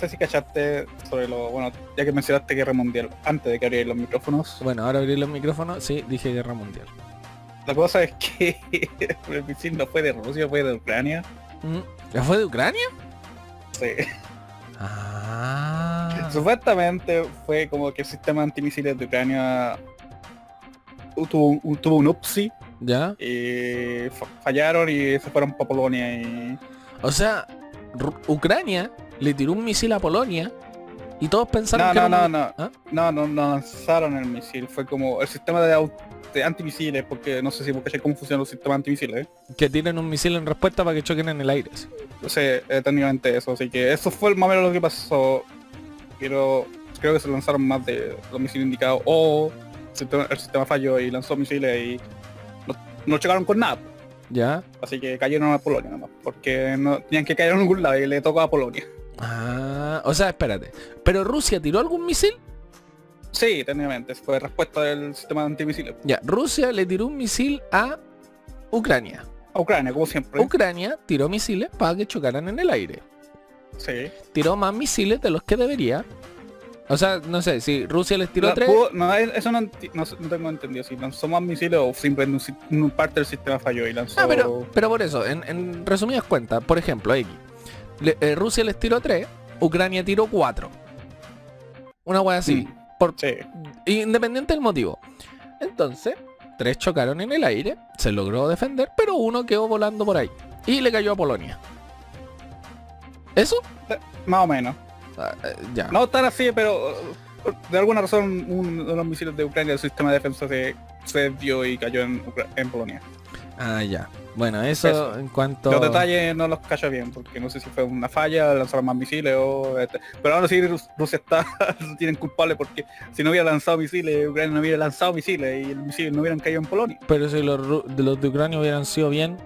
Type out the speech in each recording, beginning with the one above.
sé si cachaste sobre lo, bueno, ya que mencionaste guerra mundial, antes de que abrieran los micrófonos. Bueno, ahora abrí los micrófonos, sí, dije guerra mundial. La cosa es que el misil no fue de Rusia, fue de Ucrania. Mm, ¿Ya fue de Ucrania? Sí. Ah. Supuestamente fue como que el sistema antimisiles de Ucrania tuvo un, tuvo un upsi ¿Ya? y fa- fallaron y se fueron para Polonia y O sea, Ucrania le tiró un misil a Polonia y todos pensaron no, que no, era no, un- no, ¿Ah? no, no, no lanzaron el misil, fue como el sistema de, de antimisiles, porque no sé si cachai cómo funcionan los sistemas antimisiles. que tienen un misil en respuesta para que choquen en el aire. sí. Eh, técnicamente eso, así que eso fue más o menos lo que pasó. Pero creo que se lanzaron más de los misiles indicados o el sistema, el sistema falló y lanzó misiles y no, no chocaron con nada. ¿Ya? Así que cayeron a Polonia nomás, porque no tenían que caer en algún lado y le tocó a Polonia. Ah, o sea, espérate. ¿Pero Rusia tiró algún misil? Sí, técnicamente, fue respuesta del sistema antimisiles. Ya, Rusia le tiró un misil a Ucrania. A Ucrania, como siempre. Ucrania tiró misiles para que chocaran en el aire. sí. Tiró más misiles de los que debería. O sea, no sé, si Rusia les tiró No, tres... pudo- no, eso no, no, tengo entendido si lanzó más misiles o simplemente un, si- un parte del sistema falló y lanzó... Ah, pero, pero por eso, en, en resumidas cuentas, por ejemplo, X. Le- eh, Rusia les tiró 3, Ucrania tiró 4. Una wea así. Mm. Por, Sí. independiente del motivo. Entonces, tres chocaron en el aire, se logró defender, pero uno quedó volando por ahí. Y le cayó a Polonia. ¿Eso? Más o menos. Ah, eh, ya. No tan así, pero de alguna razón uno de los misiles de Ucrania, el sistema de defensa se, se desvió y cayó en, Ucra- en Polonia. Ah, ya. Bueno, eso, Eso. en cuanto... Los detalles no los cacho bien, porque no sé si fue una falla, lanzaron más misiles o... este, Pero ahora sí Rus- Rusia está, tienen culpable porque si no hubiera lanzado misiles, Ucrania no hubiera lanzado misiles y los misiles no hubieran caído en Polonia. Pero si los, los de Ucrania hubieran sido bien,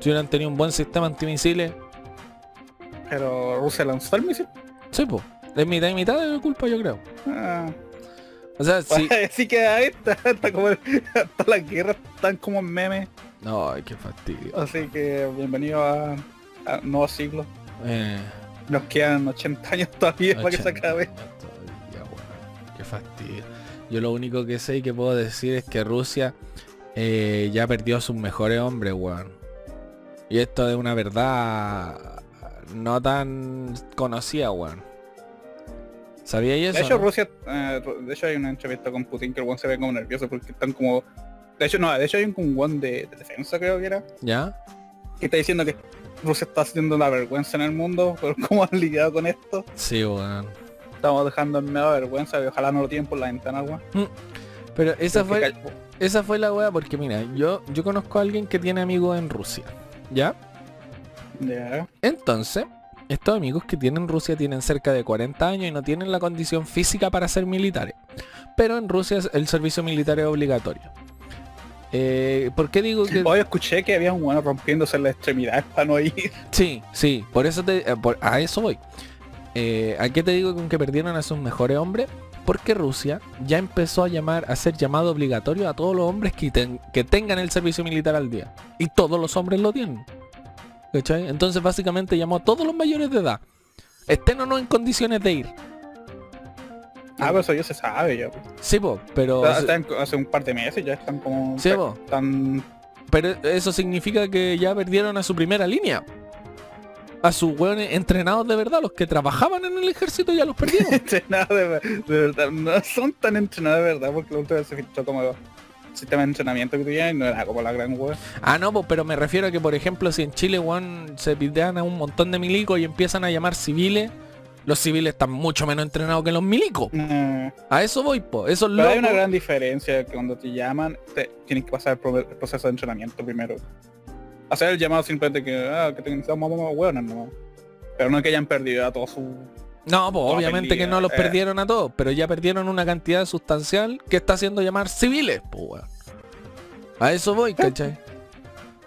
si hubieran tenido un buen sistema antimisiles, Pero Rusia lanzó el misil. sí, pues. Es mitad y mitad de culpa, yo creo. Ah, O sea, sí. Así que ahí está, está como todas las guerras están como en memes. No, ay, qué fastidio. Así que bienvenido a, a nuevos siglos. Eh, Nos quedan 80 años todavía para que se 80 acabe. todavía, weón. Qué fastidio. Yo lo único que sé y que puedo decir es que Rusia eh, ya perdió a sus mejores hombres, weón. Y esto es una verdad no tan conocida, weón. ¿Sabíais eso? De hecho, no? Rusia, eh, de hecho hay una entrevista con Putin que el one se ve como nervioso porque están como... De hecho, no, de hecho hay un one de, de defensa creo que era, ¿Ya? que está diciendo que Rusia está haciendo una vergüenza en el mundo por cómo han lidiado con esto. Sí, weón. Estamos dejando en medio de vergüenza y ojalá no lo tienen por la ventana, weón. Pero esa Porque fue, esa fue la weá porque mira, yo, yo conozco a alguien que tiene amigos en Rusia. ¿Ya? Ya. Entonces, estos amigos que tienen Rusia tienen cerca de 40 años y no tienen la condición física para ser militares. Pero en Rusia el servicio militar es obligatorio. Eh, ¿Por qué digo que...? Hoy escuché que había un bueno rompiéndose las extremidades para no ir. Sí, sí, por eso te, eh, por- a eso voy. Eh, ¿A qué te digo con que perdieron a sus mejores hombres? Porque Rusia ya empezó a llamar, a hacer llamado obligatorio a todos los hombres que, ten- que tengan el servicio militar al día. Y todos los hombres lo tienen. ¿Cachai? Entonces básicamente llamó a todos los mayores de edad. Estén o no en condiciones de ir. Ah, pero eso ya se sabe ya. pues. Sí, po, pero, O sea, están- hace un par de meses ya están como... Sí, po. Están... pero eso significa que ya perdieron a su primera línea. A sus hueones entrenados de verdad, los que trabajaban en el ejército ya los perdieron. entrenados de, de verdad. No son tan entrenados de verdad porque la última vez se filtró como sistema de entrenamiento que tenían y no era como la gran web. Ah, no, po, pero me refiero a que, por ejemplo, si en Chile, weón, se pitean a un montón de milicos y empiezan a llamar civiles, los civiles están mucho menos entrenados que los milicos. Eh, A eso voy, po. Eso es pero hay una gran diferencia que cuando te llaman, te, tienes que pasar por el proceso de entrenamiento primero. Hacer el llamado simplemente que, ah, que más hueones nomás. Pero no que hayan perdido a todos su... No, pues No, obviamente que no los eh. perdieron a todos, pero ya perdieron una cantidad sustancial que está haciendo llamar civiles, pues weón. A eso voy, ¿cachai?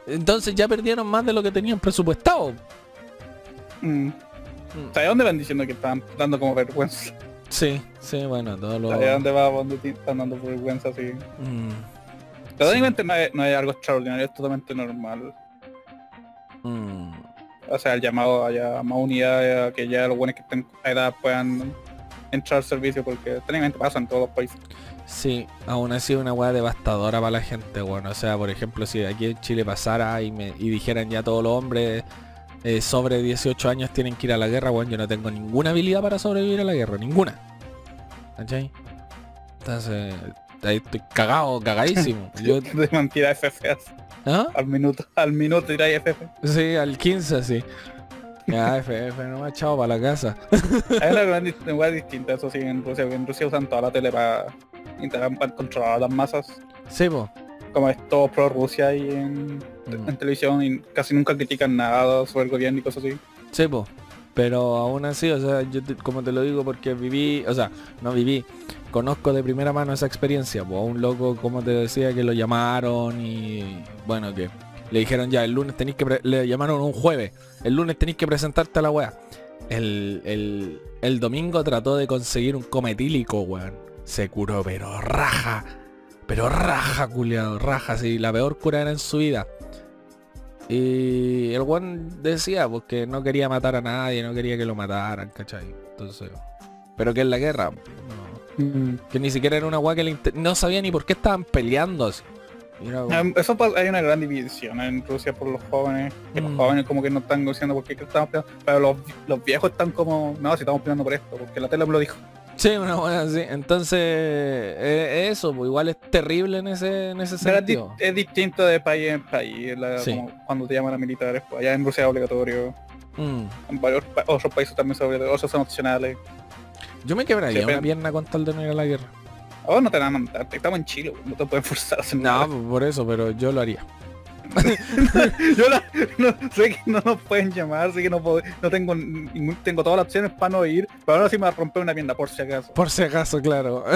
Entonces ya perdieron más de lo que tenían presupuestado. Mm. ¿De dónde van diciendo que están dando como vergüenza? Sí, sí, bueno, todo lo... ¿De dónde va dónde están dando vergüenza así? Mm, Pero obviamente no, es, no es algo extraordinario, es totalmente normal. mm. o sea, el llamado a más unidad, a que ya los buenos que estén a edad puedan entrar al servicio, porque técnicamente pasa en todos los países. Sí, aún así una weá devastadora para la gente, bueno, o sea, por ejemplo, si aquí en Chile pasara y me y dijeran ya todos los hombres eh, sobre 18 años tienen que ir a la guerra, bueno, yo no tengo ninguna habilidad para sobrevivir a la guerra, ninguna. ¿Cachai? Entonces, ahí estoy cagado, cagadísimo. Yo... De mentira FF. ¿Ah? Al minuto, al minuto irá FF. Sí, al 15 sí. Ya, FF, no me ha echado para la casa. Hay una gran distinta, distinta, eso sí, en Rusia, en Rusia usan toda la tele para intentar controlar las masas. Sí, como es todo pro Rusia y en, mm. en, televisión y casi nunca critican nada sobre el gobierno y cosas así. Sí, pues. Pero aún así, o sea, yo como te lo digo porque viví, o sea, no viví, conozco de primera mano esa experiencia, pues a un loco, como te decía, que lo llamaron y bueno, que le dijeron ya, el lunes tenéis que, le llamaron un jueves, el lunes tenéis que presentarte a la wea. El, el, el domingo trató de conseguir un cometílico, weón. Se curó, pero raja pero raja, culiado, raja, sí, la peor cura era en su vida. Y el one decía pues que no quería matar a nadie, no quería que lo mataran, ¿cachai? Entonces. Pero que en la guerra. Mm. Que ni siquiera era una guay que le no sabía ni por qué estaban peleando así. Eso hay una gran división en Rusia por los jóvenes. Que los mm. jóvenes como que no están diciendo por qué estamos peleando. Pero los, los viejos están como, no, si estamos peleando por esto, porque la tele me lo dijo. Sí, una buena así. Entonces, eh, eso, pues, igual es terrible en ese, en ese sentido. Es, distinto de país en país, cuando te llaman a militares, pues allá en Rusia es obligatorio. Mm. En varios otros países también son obligatorios, otros son opcionales. Yo me quebraría una pierna con tal de no ir a la guerra. Oh, no te van a mandar, estamos en Chile, no te pueden forzar a hacer nada. No, por eso, pero yo lo haría. yo no, sé que no nos pueden llamar, sé que no puedo, no tengo tengo todas las opciones para no ir, pero ahora sí me va a romper una pierna por si acaso. Por si acaso, claro.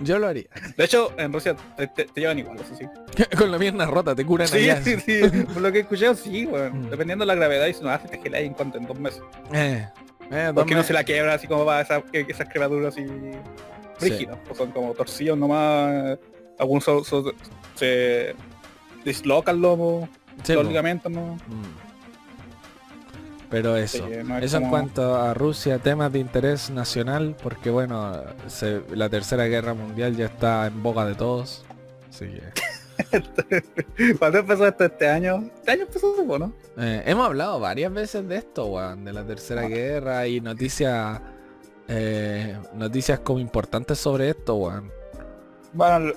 Yo lo haría. De hecho, en Rusia te, llevan igual, eso sí. Con la pierna rota, te curan sí, Sí, sí, Por lo que he escuchado, sí, bueno. Mm. Dependiendo de la gravedad, y si no haces, te gelas en cuanto en dos meses. Eh, eh Porque no se la quiebra así como va esa, esas creaduras así rígidas. Pues son como torcidos nomás. Algunos se disloca el lomo, lógicamente ¿no? Mm. Pero eso, eso en cuanto a Rusia, temas de interés nacional, porque bueno, la tercera guerra mundial ya está en boca de todos. Así que... ¿Cuándo empezó esto este año? Este año empezó, ¿no? Eh, hemos hablado varias veces de esto, weón, de la tercera ah. guerra y noticias eh, noticias como importantes sobre esto, weón. Bueno,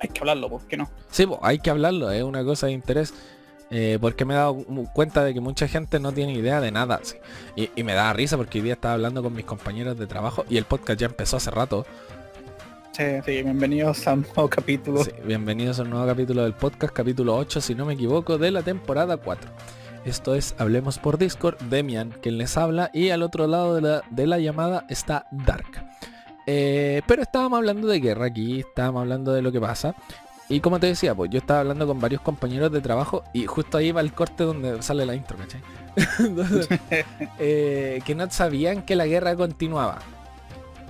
hay que hablarlo, ¿por qué no? Sí, hay que hablarlo, es una cosa de interés. Eh, porque me he dado cuenta de que mucha gente no tiene idea de nada. Y, me da risa porque hoy día estaba hablando con mis compañeros de trabajo y el podcast ya empezó hace rato. Sí, sí, bienvenidos a un nuevo capítulo. bienvenidos a un nuevo capítulo del podcast, capítulo 8, si no me equivoco, de la temporada 4. Esto es Hablemos por Discord, Demian, quien les habla, y al otro lado de la, de la llamada está Dark. Eh, pero estábamos hablando de guerra aquí, estábamos hablando de lo que pasa. Y como te decía, pues yo estaba hablando con varios compañeros de trabajo y justo ahí va el corte donde sale la intro, ¿cachai? Eh, que no sabían que la guerra continuaba.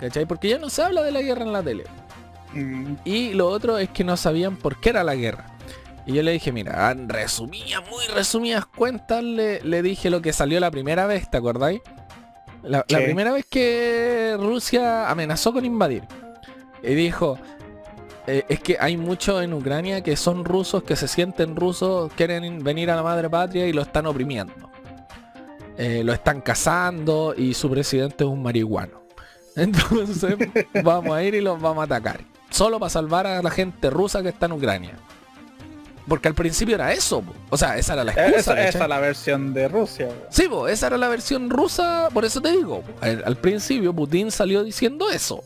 ¿Cachai? Porque ya no se habla de la guerra en la tele. Mm. Y lo otro es que no sabían por qué era la guerra. Y yo le dije, mira, resumidas, muy resumidas cuentas, le, le dije lo que salió la primera vez, ¿te acordáis? La, primera vez que Rusia amenazó con invadir. Y dijo, eh, es que hay muchos en Ucrania que son rusos, que se sienten rusos, quieren venir a la madre patria y lo están oprimiendo. Eh, lo están cazando y su presidente es un marihuano. Entonces vamos a ir y los vamos a atacar. Solo para salvar a la gente rusa que está en Ucrania. Porque al principio era eso, o sea, esa era la excusa. Esa, la versión de Rusia. Sí, esa era la versión rusa, por eso te digo. Al, principio Putin salió diciendo eso.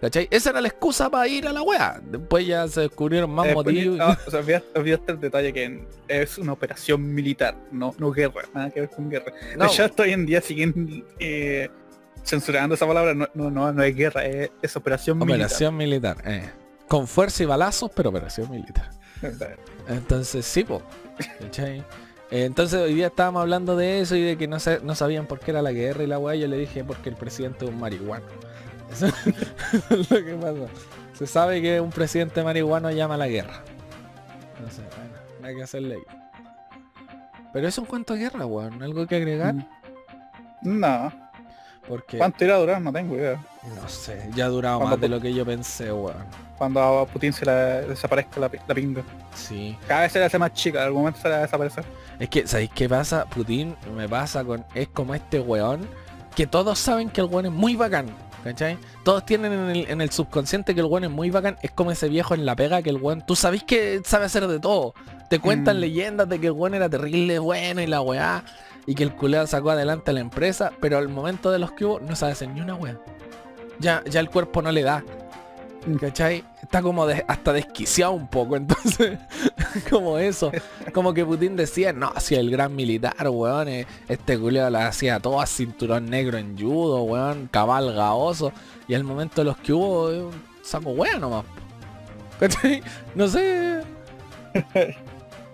¿Cachai? Esa era la excusa para ir a la wea. Después ya se descubrieron más eh, motivos. No, o sea, olvidaste el detalle que es una operación militar, no, no guerra, nada que ver con guerra. No. Hasta hoy en día siguen eh, censurando esa palabra, no, no, no, es guerra, es, operación, militar. Operación militar, eh. Con fuerza y balazos, pero operación militar. Entonces, sí, po. Entonces hoy día estábamos hablando de eso y de que no, no sabían por qué era la guerra y la weá. Yo le dije porque el presidente es un marihuano. Eso es lo que pasa. Se sabe que un presidente marihuano llama a la guerra. Entonces, bueno, hay que hacerle Pero eso en cuanto a guerra, weón. ¿Algo que agregar? No. Porque, ¿Cuánto irá a durar? No tengo idea. no sé, ya ha durado más de lo que yo pensé, weón. Cuando a Putin se le desaparezca la, la pinga. Sí. Cada vez se le hace más chica, en algún momento se le va a desaparecer. Es que, ¿sabéis qué pasa? Putin me pasa con... Es como este weón que todos saben que el weón es muy bacán. ¿Cachai? Todos tienen en el, en el subconsciente que el weón es muy bacán. Es como ese viejo en la pega que el weón... Tú sabés que sabe hacer de todo. Te cuentan Mm. leyendas de que el weón era terrible bueno y la weá. Y que el culeo sacó adelante a la empresa. Pero al momento de los que hubo no sabe hacer ni una weá. Ya, ya el cuerpo no le da. ¿Cachai? Está como de- hasta desquiciado un poco, entonces, como eso. Como que Putin decía, no, si el gran militar, weón, eh, este culeo la hacía todo a cinturón negro en judo, weón, cabalga oso. Y al momento de los que hubo, eh, saco weón nomás. ¿Cachai? No sé.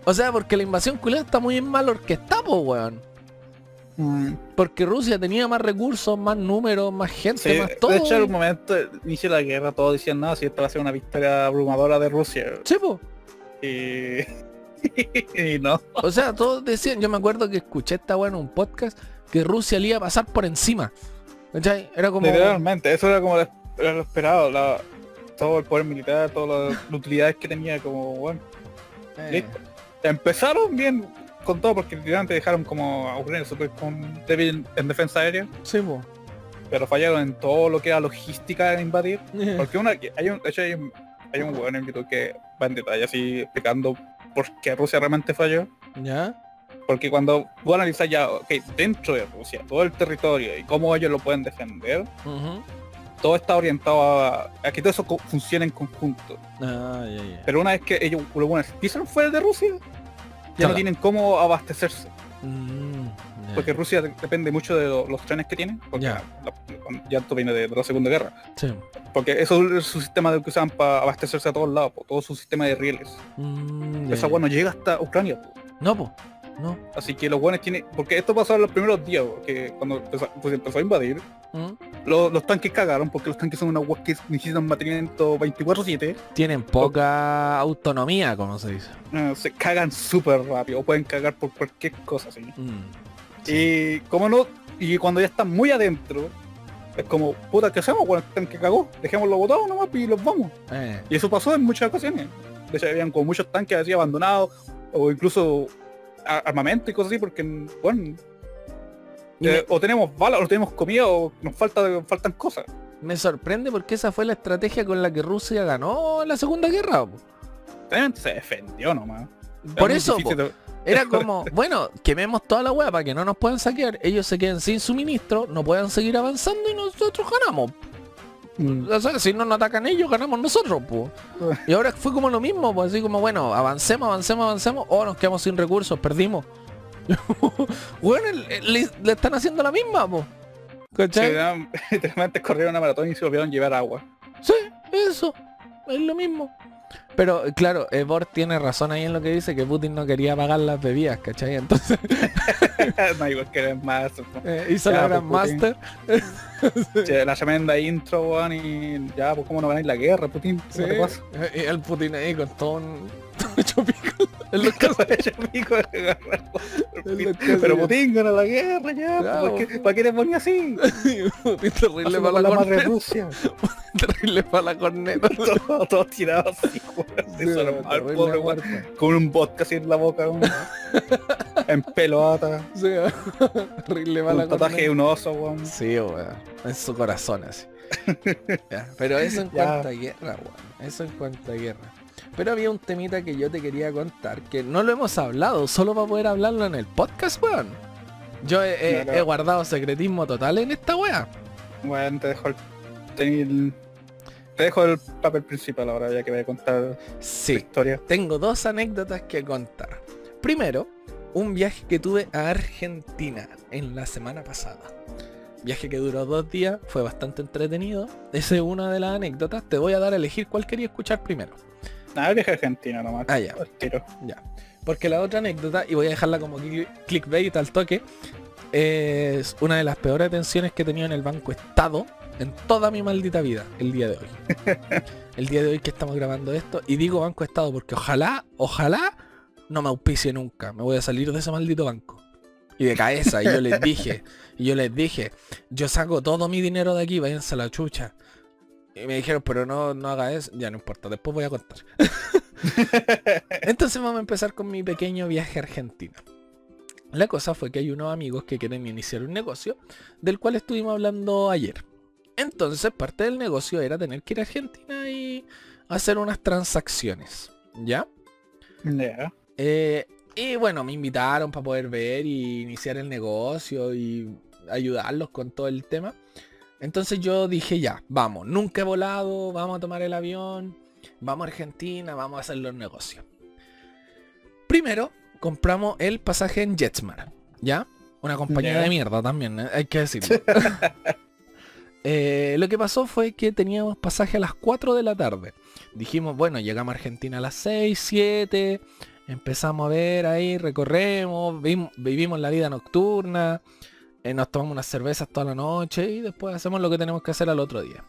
O sea, porque la invasión culea está muy mal orquestada, weón. Porque Rusia tenía más recursos, más números, más gente, Sí, más todo. de hecho, en un momento, inicio de la guerra, todos decían, no, si esta va a ser una victoria abrumadora de Rusia. Sí, po. Y... y no. O sea, todos decían, yo me acuerdo que escuché esta weá en un podcast que Rusia le iba a pasar por encima. ¿Cachai? Era como. Literalmente, eso era como lo, era lo esperado. la- todo el poder militar, todas las utilidades que tenía, como, bueno, eh, listo. Empezaron bien con todo porque literalmente dejaron como a Ucrania súper con débil en defensa aérea, Sí, pero fallaron en todo lo que era logística de invadir. Porque una, hay un, de hecho hay un, hay un weón en YouTube que va en detalle así explicando por qué Rusia realmente falló. ¿Ya? Porque cuando tú analizas ya, ok, dentro de Rusia, todo el territorio y cómo ellos lo pueden defender, todo está orientado a, a que todo eso funcione en conjunto. Ah. Pero una vez que ellos los buenos empiezan fuera de Rusia, ya Caga. no tienen cómo abastecerse. Mm. Porque Rusia de- depende mucho de lo- los trenes que tienen. Porque Ya. la- ya esto viene de, de la Segunda Guerra. Sí. Porque eso es su sistema de que usaban para abastecerse a todos lados, po, todo su sistema de rieles. Mm, Esa ya. bueno llega hasta Ucrania. po. No, po. No. Así que los buenos tienen. Porque esto pasó en los primeros días, que cuando empezó, pues empezó a invadir, Mm. los, los tanques cagaron, porque los tanques son unas weas que necesitan mantenimiento 24-7. Tienen poca autonomía, como se dice. se cagan súper rápido, o pueden cagar por cualquier cosa así. Mm. Y como no, y cuando ya están muy adentro, es como, puta, ¿qué hacemos? Bueno, el tanque cagó, dejémoslo botado nomás y los vamos. Eh, Y eso pasó en muchas ocasiones. De hecho, habían como muchos tanques así abandonados, o incluso armamento y cosas así, porque, bueno, eh, o tenemos balas, o tenemos comida, o nos falta, faltan cosas. me, sorprende porque esa fue la estrategia con la que Rusia ganó la Segunda Guerra. Realmente se defendió nomás. Era Por eso, difícil po. de- Era como, bueno, quememos toda la hueá para que no nos puedan saquear. Ellos se queden sin suministro, no puedan seguir avanzando y nosotros ganamos. Mm. O sea, si no nos atacan ellos, ganamos nosotros, pues. Y ahora fue como lo mismo, pues así como, bueno, avancemos, avancemos, avancemos, o nos quedamos sin recursos, perdimos. bueno, le, están haciendo la misma, pues. Sí, literalmente corrieron una maratón y se olvidaron llevar agua. Sí, eso. Es lo mismo. Pero claro, eh, Bor tiene razón ahí en lo que dice que Putin no quería pagar las bebidas, ¿cachai? Entonces no, igual que eran más. eh, hizo Ya, la pues, Grandmaster. Sí, la tremenda intro, weón, y ya, pues cómo no ganáis la guerra, Putin, Sí, y el Putin ahí con todo un... todo hecho pico en los casos. Pero Putin gana la guerra ya, Claro. ¿para qué, ¿para qué le ponía así? Putin terrible para la corneta. Rusia. Terrible para la corneta. Todos todo tirados así, weón. Pobre, weón. Con un vodka así en la boca, weón. En pelota. Sí, terrible para Un la tatuaje de corneta. un oso, weón. Sí, weón. En su corazón así. Ya, Pero eso en Ya. cuanto a guerra, weón. Eso en cuanto a guerra. Pero había un temita que yo te quería contar, que no lo hemos hablado, solo para poder hablarlo en el podcast, weón. Yo he, he- Claro. he guardado secretismo total en esta wea. Bueno, te dejo el, tení- te dejo el papel principal ahora, ya que voy a contar tu Sí, historia. tengo dos anécdotas que contar. Primero, un viaje que tuve a Argentina en la semana pasada. Viaje que duró dos días, fue bastante entretenido. Esa es una de las anécdotas. Te voy a dar a elegir cuál quería escuchar primero. Nada, viaje a Argentina nomás. Ah, ya. Tiro. Ya. Porque la otra anécdota, y voy a dejarla como cli- clickbait al toque, es una de las peores tensiones que he tenido en el Banco Estado en toda mi maldita vida, el día de hoy. el día de hoy que estamos grabando esto, y digo Banco Estado porque ojalá, ojalá no me auspicie nunca. Me voy a salir de ese maldito banco. Y de cabeza, y yo les dije, y yo les dije, yo saco todo mi dinero de aquí, váyanse a la chucha. Y me dijeron, pero no, no haga eso. Ya no importa, después voy a contar. Entonces vamos a empezar con mi pequeño viaje a Argentina. La cosa fue que hay unos amigos que quieren iniciar un negocio, del cual estuvimos hablando ayer. Entonces parte del negocio era tener que ir a Argentina y hacer unas transacciones. ¿Ya? Eh, y bueno, me invitaron para poder ver y iniciar el negocio y ayudarlos con todo el tema. Entonces yo dije ya, vamos, nunca he volado, vamos a tomar el avión, vamos a Argentina, vamos a hacer los negocios. Primero, compramos el pasaje en Jetsmar, ¿ya? Una compañía de mierda también, ¿eh? hay que decirlo. Eh, lo que pasó fue que teníamos pasaje a las 4 de la tarde. Dijimos, bueno, llegamos a Argentina a las 6, 7, empezamos a ver ahí, recorremos, vim- vivimos la vida nocturna, eh, nos tomamos unas cervezas toda la noche y después hacemos lo que tenemos que hacer al otro día.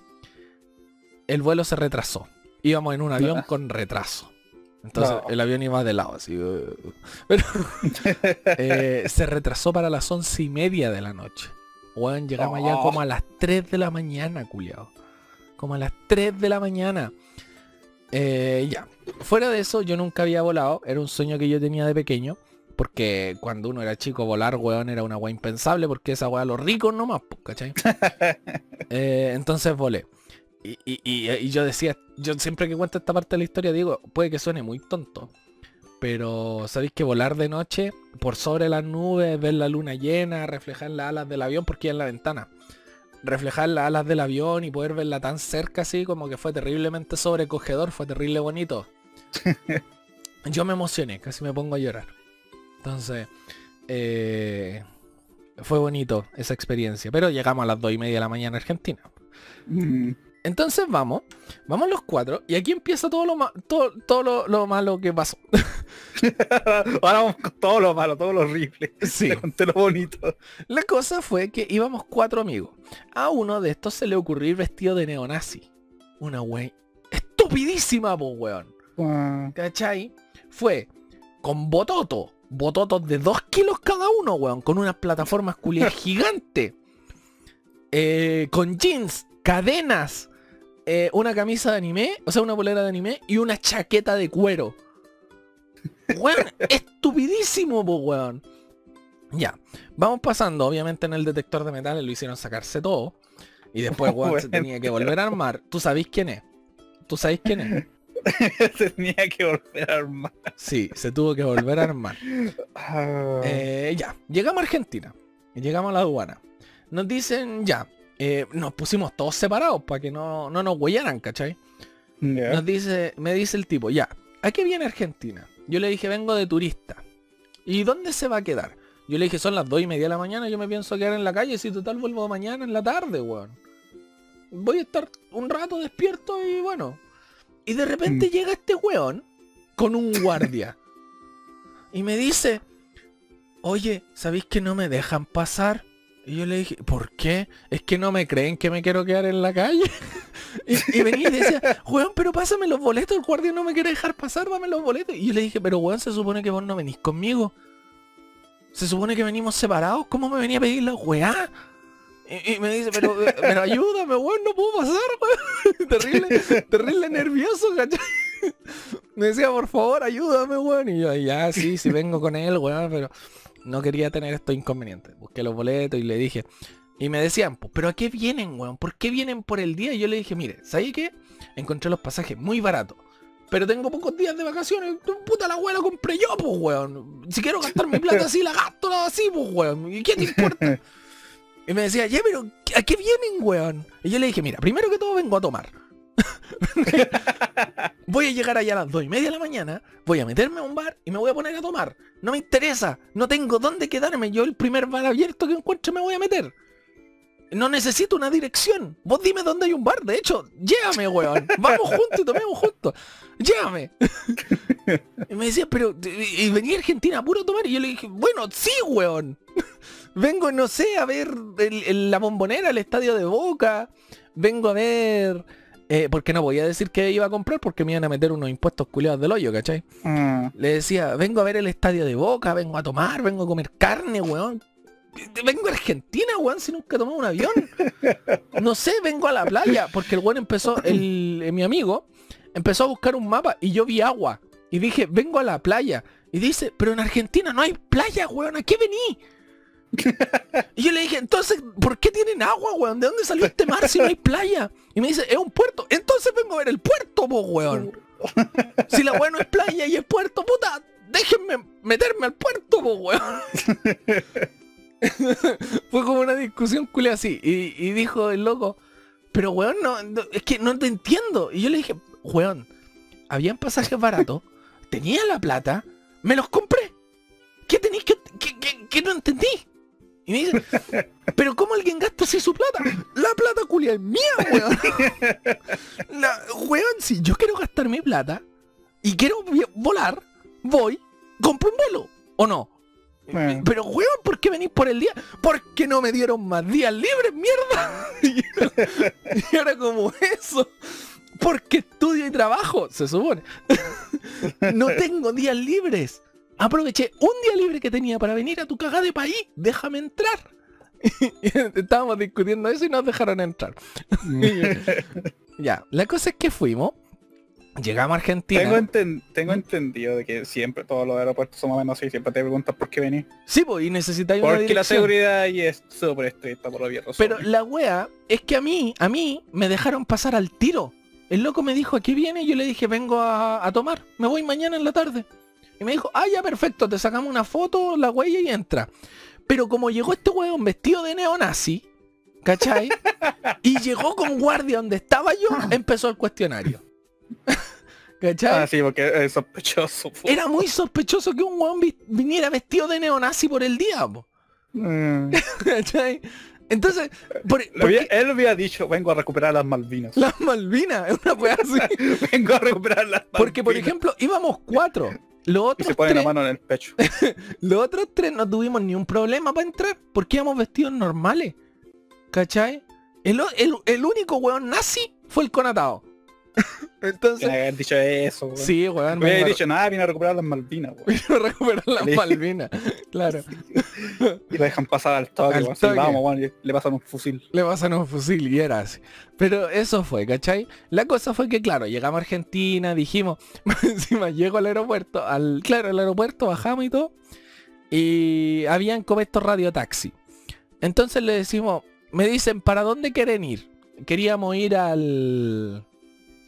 El vuelo se retrasó. Íbamos en un avión Ah. con retraso. Entonces No. el avión iba de lado así. uh, Pero eh, se retrasó para las once y media de la noche. Weón, llegamos allá Oh. como a las 3 de la mañana, culiao. Como a las 3 de la mañana. Eh, ya. Fuera de eso, yo nunca había volado. Era un sueño que yo tenía de pequeño. Porque cuando uno era chico, volar, weón, era una weá impensable. Porque esa weá los ricos nomás, ¿cachai? Eh, entonces volé. Y, y- y- y yo decía, yo siempre que cuento esta parte de la historia digo, puede que suene muy tonto. Pero sabéis que volar de noche por sobre las nubes, ver la luna llena, reflejar las alas del avión, porque en la ventana. Reflejar las alas del avión y poder verla tan cerca así como que fue terriblemente sobrecogedor, fue terrible bonito. Yo me emocioné, casi me pongo a llorar. Entonces, eh, fue bonito esa experiencia. Pero llegamos a las 2 y media de la mañana a Argentina. Mm. Entonces vamos, vamos los cuatro y aquí empieza todo lo, ma- todo, todo lo, lo malo que pasó. Ahora vamos con todo lo malo, todo lo horrible. Sí. Te conté lo bonito. La cosa fue que íbamos cuatro amigos. A uno de estos se le ocurrió ir vestido de neonazi. Una wey estupidísima, po weón. Ah, ¿Cachai? Fue con bototo. Bototos de dos kilos cada uno, weón. Con unas plataformas culiadas gigantes. Eh, con jeans, cadenas. eh, una camisa de anime, o sea, una polera de anime y una chaqueta de cuero. Weón, estupidísimo, po, weón. Ya, vamos pasando, obviamente en el detector de metales lo hicieron sacarse todo. Y después, weón, se tenía que volver a armar. ¿Tú sabéis quién es? ¿Tú sabéis quién es? Tenía que volver a armar. Sí, se tuvo que volver a armar. Ah, Eh, ya, llegamos a Argentina. Llegamos a la aduana. Nos dicen, ya, eh, nos pusimos todos separados para que no, no nos huellaran, ¿cachai? Nos dice, me dice el tipo, ya, ¿a qué viene Argentina? Yo le dije, vengo de turista. ¿Y dónde se va a quedar? Yo le dije, son las dos y media de la mañana, yo me pienso quedar en la calle, si total vuelvo mañana en la tarde, weón. Voy a estar un rato despierto y bueno. Y de repente Mm. llega este weón con un guardia. y me dice, oye, ¿sabéis que no me dejan pasar? Y yo le dije, ¿por qué? Es que no me creen que me quiero quedar en la calle. y, y venía y decía, weón, pero pásame los boletos, el guardia no me quiere dejar pasar, dame los boletos. Y yo le dije, pero weón, se supone que vos no venís conmigo. Se supone que venimos separados, ¿cómo me venía a pedir la weá? Y, me dice, pero, pero ayúdame, weón, no puedo pasar, weón. terrible, terrible nervioso, ¿cachai? Me decía, por favor, ayúdame, weón. Y yo, ya, sí, sí vengo con él, weón, pero no quería tener estos inconvenientes. Busqué los boletos y le dije. Y me decían, pues, pero ¿a qué vienen, weón? ¿Por qué vienen por el día? Y yo le dije, mire, ¿sabes qué? Encontré los pasajes muy baratos. Pero tengo pocos días de vacaciones. Puta la weá la compré yo, pues, weón. Si quiero gastar mi plata así, la gasto así, pues, weón. ¿Y qué te importa? Y me decía, ya, pero ¿a qué vienen, weón? Y yo le dije, mira, primero que todo vengo a tomar. voy a llegar allá a las dos y media de la mañana, voy a meterme a un bar y me voy a poner a tomar. No me interesa, no tengo dónde quedarme. Yo el primer bar abierto que encuentre me voy a meter. No necesito una dirección. Vos dime dónde hay un bar. De hecho, llévame, weón. Vamos juntos y tomemos juntos. Llévame. Y me decía, pero... Y venía a Argentina a puro tomar. Y yo le dije, bueno, sí, weón. Vengo, no sé, a ver el- el- la bombonera, el estadio de Boca. Vengo a ver eh, porque no podía decir que iba a comprar porque me iban a meter unos impuestos culiados del hoyo, ¿cachai? Mm. Le decía, vengo a ver el estadio de Boca, vengo a tomar, vengo a comer carne, weón. Vengo a Argentina, weón, si nunca he tomado un avión. No sé, vengo a la playa, porque el weón empezó, el, eh, mi amigo, empezó a buscar un mapa y yo vi agua. Y dije, vengo a la playa. Y dice, pero en Argentina no hay playa, weón, ¿a qué vení? Y yo le dije, entonces, ¿por qué tienen agua, weón? ¿De dónde salió este mar si no hay playa? Y me dice, es un puerto. Entonces vengo a ver el puerto, po, weón. Si la weón no es playa y es puerto, puta, déjenme meterme al puerto, po, weón. Fue como una discusión culé así. Y, dijo el loco, pero weón, no, no, es que no te entiendo. Y yo le dije, weón, habían pasajes baratos, tenía la plata, me los compré. ¿Qué tenéis que, que, que- que no entendí? Y me dice, pero ¿cómo alguien gasta así su plata? La plata culia es mía, weón. La, weón, si yo quiero gastar mi plata y quiero volar, voy, compro un vuelo. ¿O no? Eh. Pero weón, ¿por qué venís por el día? Porque no me dieron más días libres, mierda. Y era como eso. Porque estudio y trabajo, se supone. No tengo días libres. Aproveché un día libre que tenía para venir a tu cagada de país. Déjame entrar. Estábamos discutiendo eso y nos dejaron entrar. ya, la cosa es que fuimos. Llegamos a Argentina. Tengo, enten- tengo entendido de que siempre todos los aeropuertos son más o menos así, siempre te preguntan por qué venís. Sí, pues, y necesitáis una Porque la seguridad ahí es súper estricta por obvias razones. Pero la wea es que a mí, a mí me dejaron pasar al tiro. El loco me dijo, ¿a qué viene? Y yo le dije, vengo a, a tomar. Me voy mañana en la tarde. Y me dijo, ah, ya perfecto, te sacamos una foto, la huella y entra. Pero como llegó este weón vestido de neonazi, ¿cachai? y llegó con guardia donde estaba yo, empezó el cuestionario. ¿Cachai? Ah, sí, porque es sospechoso. Era muy sospechoso que un vi- viniera vestido de neonazi por el día, po. Mm. ¿cachai? Entonces, por, Lo había- porque- él había dicho, vengo a recuperar las Malvinas. las Malvinas, es una weá así. vengo a recuperar las Malvinas. Porque, por ejemplo, íbamos cuatro. Los Y otros, se pone la tres, mano en el pecho. los otros tres no tuvimos ni un problema para entrar porque íbamos vestidos normales. ¿Cachai? El, el- el único weón nazi fue el conatado. Entonces, que haber dicho eso, weón. sí, weón. Me a- dicho, nada, viene a recuperar las Malvinas, weón. vino a recuperar las. Malvinas. Claro. Y lo dejan pasar al toque, Al vamos, weón, le pasan un fusil. Le pasan un fusil y era así. Pero eso fue, ¿cachai? La cosa fue que, claro, llegamos a Argentina, dijimos, encima llego al aeropuerto, al, claro, al aeropuerto, bajamos y todo, y habían como estos radiotaxi. Entonces le decimos, me dicen, ¿para dónde quieren ir? Queríamos ir al,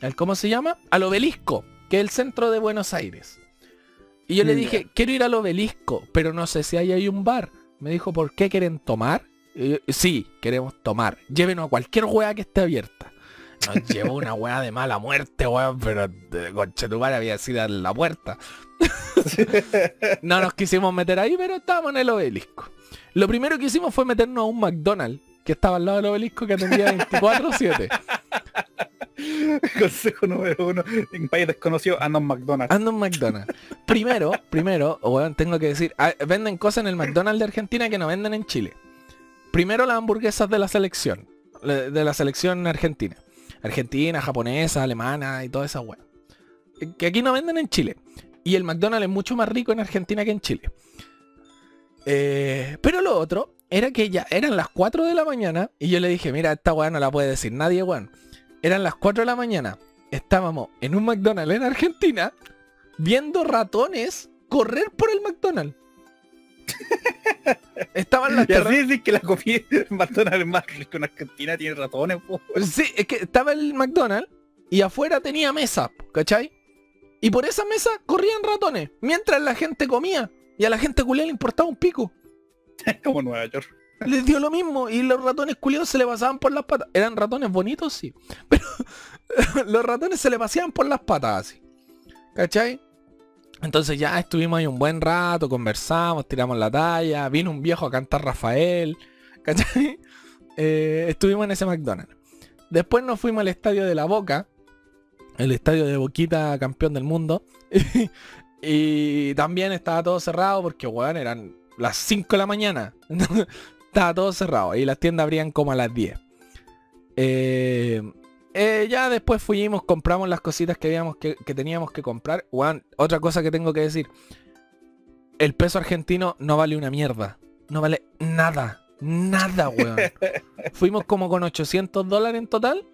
al ¿cómo se llama? Al obelisco, que es el centro de Buenos Aires. Y yo le dije, quiero ir al obelisco, pero no sé si hay ahí un bar. Me dijo, ¿por qué quieren tomar? Yo, sí, queremos tomar. Llévenos a cualquier weá que esté abierta. Nos llevó una weá de mala muerte, weón, pero de conchetumare había sido en la puerta. no nos quisimos meter ahí, pero estábamos en el obelisco. Lo primero que hicimos fue meternos a un McDonald's que estaba al lado del obelisco que atendía 24-7. Consejo número uno. En país desconocido, anda a un McDonald's. Ando en McDonald's. Primero, primero, weón, tengo que decir, ah, venden cosas en el McDonald's de Argentina que no venden en Chile. Primero las hamburguesas de la selección, le- de la selección argentina. Argentina, japonesa, alemana y toda esa weá. Que aquí no venden en Chile. Y el McDonald's es mucho más rico en Argentina que en Chile. Eh, pero lo otro era que ya eran las 4 de la mañana y yo le dije, mira, esta weá no la puede decir nadie, weón. Eran las 4 de la mañana. Estábamos en un McDonald's en Argentina viendo ratones correr por el McDonald's. Estaban las Y así terra- decir que la comida en McDonald's es más rico en Argentina, tiene ratones, po. Sí, es que estaba el McDonald's y afuera tenía mesa, ¿cachai? Y por esa mesa corrían ratones, mientras la gente comía. Y a la gente culiada le importaba un pico. Como Nueva York. Les dio lo mismo y los ratones culiados se le pasaban por las patas. Eran ratones bonitos, sí. Pero los ratones se le paseaban por las patas así. ¿Cachai? Entonces ya estuvimos ahí un buen rato, conversamos, tiramos la talla, vino un viejo a cantar Rafael. ¿Cachai? Eh, estuvimos en ese McDonald's. Después nos fuimos al estadio de la Boca. El estadio de Boquita, campeón del mundo. y también estaba todo cerrado porque, weón, eran las 5 de la mañana. Estaba todo cerrado. Y las tiendas abrían como a las 10. Eh, eh, ya después fuimos, compramos las cositas que, habíamos que, que teníamos que comprar. Weón, otra cosa que tengo que decir. El peso argentino no vale una mierda. No vale nada. Nada, weón. Fuimos como con 800 dólares en total.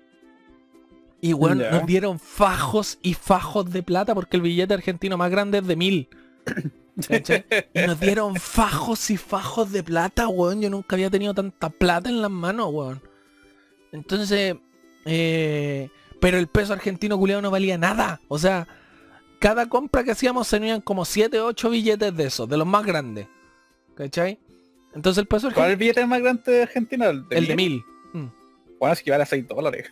Y weón, nos dieron fajos y fajos de plata porque el billete argentino más grande es de mil. ¿Cachai? Y nos dieron fajos y fajos de plata, weón. Yo nunca había tenido tanta plata en las manos, weón. Entonces, eh, pero el peso argentino culiado no valía nada. O sea, cada compra que hacíamos iban como 7 o 8 billetes de esos, de los más grandes. ¿Cachai? Entonces el peso ¿Cuál es argentino... el billete más grande de Argentina? El El de mil. Mm. Bueno, es que vale a 6 dólares.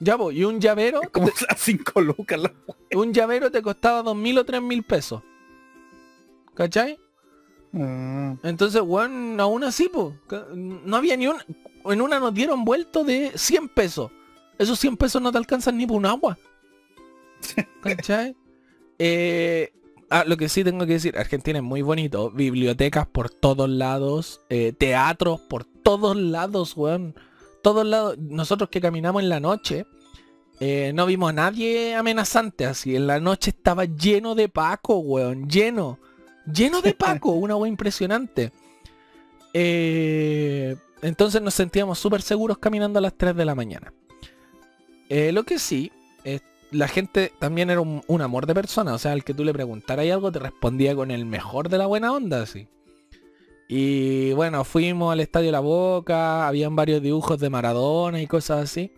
Ya, po, y un llavero, Es como a 5 lucas. la- un llavero te costaba dos mil o tres mil pesos. ¿Cachai? Ah, Entonces, weón, aún así, po, no había ni un... En una nos dieron vuelto de 100 pesos. Esos 100 pesos no te alcanzan ni por un agua. ¿Cachai? Eh, ah, lo que sí tengo que decir, Argentina es muy bonito. Bibliotecas por todos lados. eh, teatros por todos lados, weón. Todos lados. Nosotros que caminamos en la noche, eh, no vimos a nadie amenazante así. En la noche estaba lleno de Paco, weón. Lleno. Lleno de Paco. Una weón impresionante. Eh, entonces nos sentíamos súper seguros caminando a las 3 de la mañana. Eh, lo que sí, eh, la gente también era un, un amor de persona. O sea, al que tú le preguntaras algo te respondía con el mejor de la buena onda, así. Y bueno, fuimos al Estadio La Boca, habían varios dibujos de Maradona y cosas así.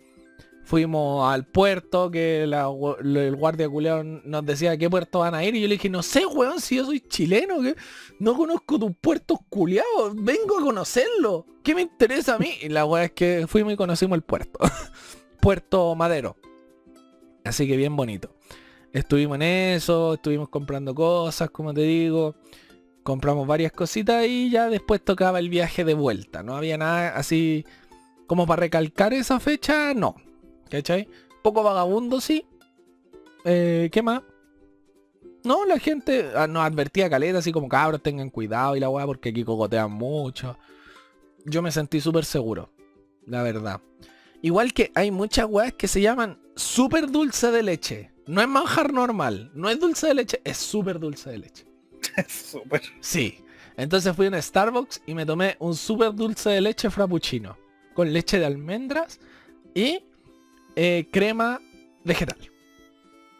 Fuimos al puerto, que el guardia culeado nos decía qué puerto van a ir. Y yo le dije, no sé, weón, si yo soy chileno, que no conozco tus puertos culiados, vengo a conocerlo. ¿Qué me interesa a mí? Y la weá es que fuimos y conocimos el puerto. puerto Madero. Así que bien bonito. Estuvimos en eso, estuvimos comprando cosas, como te digo. Compramos varias cositas y ya después tocaba el viaje de vuelta. No había nada así como para recalcar esa fecha, no. ¿Cachai? Poco vagabundo, sí. Eh, ¿Qué más? No, la gente ah, nos advertía caleta, así como cabros, tengan cuidado y la weá, porque aquí cogotean mucho. Yo me sentí súper seguro, la verdad. Igual que hay muchas weas que se llaman súper dulce de leche. No es manjar normal, no es dulce de leche, es súper dulce de leche. es súper. Sí. Entonces fui a un Starbucks y me tomé un súper dulce de leche frappuccino. Con leche de almendras y eh, crema vegetal.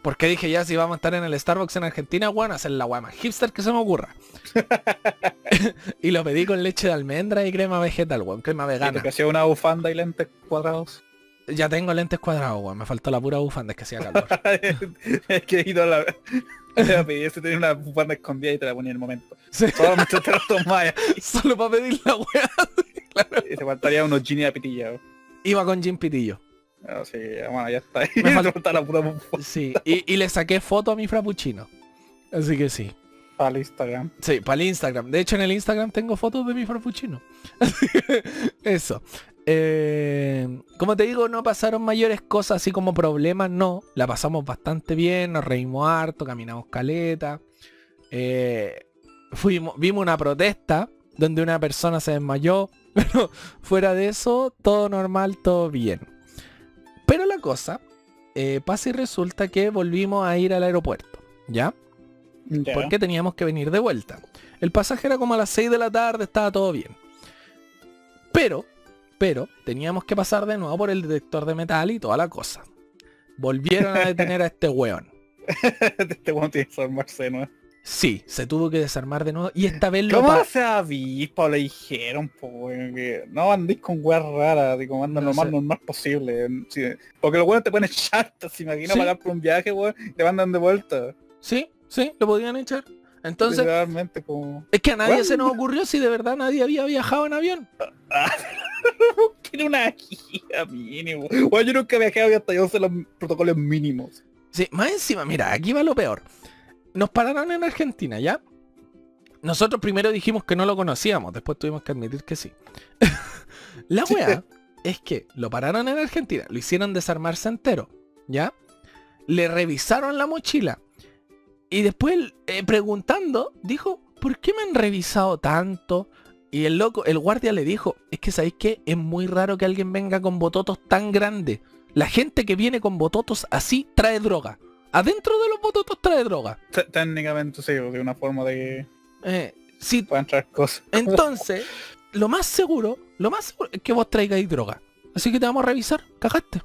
Porque dije ya si vamos a estar en el Starbucks en Argentina, bueno, hacer la guay más hipster que se me ocurra. y lo pedí con leche de almendra y crema vegetal, weón, crema vegana. hacía una bufanda y lentes cuadrados. Ya tengo lentes cuadrados, weón. Me faltó la pura bufanda, es que hacía calor. es que he ido a la... si tenía una bufanda escondida y te la ponía en el momento. Sí, tomás Solo para pedir la weá. y te faltaría unos jeans de pitilla. Iba con Jim Pitillo. No, sí, bueno, ya está. Me falta- la bufanda Sí, y, y le saqué foto a mi frappuccino. Así que sí. para el Instagram. Sí, para el Instagram. De hecho, en el Instagram tengo fotos de mi frappuccino. Eso. Eh, como te digo, no pasaron mayores cosas así como problemas, no. La pasamos bastante bien, nos reímos harto, caminamos caleta. Eh, fuimos, vimos una protesta donde una persona se desmayó. Pero fuera de eso, todo normal, todo bien. Pero la cosa, eh, pasa y resulta que volvimos a ir al aeropuerto. ¿Ya? Porque teníamos que venir de vuelta. El pasaje era como a las 6 de la tarde, estaba todo bien. Pero, pero, teníamos que pasar de nuevo por el detector de metal y toda la cosa. Volvieron a detener a este weón. este weón tiene que. Sí, se tuvo que desarmar de nuevo y esta vez lo ¿Cómo se avispa o le dijeron, weón, que no andéis con weas raras, digo, anda No lo más normal posible. sí, porque los weones te ponen chantas, se imagina Sí. pagar por un viaje, weón, te mandan de vuelta. Sí, sí, lo podían echar. Entonces, como. es que a nadie Bueno. se nos ocurrió si de verdad nadie había viajado en avión. Tiene una guía mínimo. Weón, yo nunca viajé había hasta yo sé los protocolos mínimos. Sí, más encima, mira, aquí va lo peor. Nos pararon en Argentina, ¿ya? Nosotros primero dijimos que no lo conocíamos, después tuvimos que admitir que sí. La weá es que lo pararon en Argentina, lo hicieron desarmarse entero, ¿ya? Le revisaron la mochila y después eh, preguntando, dijo, ¿por qué me han revisado tanto? Y el loco, el guardia le dijo, es que sabéis que es muy raro que alguien venga con bototos tan grandes. la gente que viene con bototos así trae droga. Adentro de los bototos trae droga. T- Técnicamente sí, de una forma de que Eh, puedan traer cosas. Entonces, lo más seguro, lo más seguro es que vos traigáis droga. Así que te vamos a revisar, cagaste.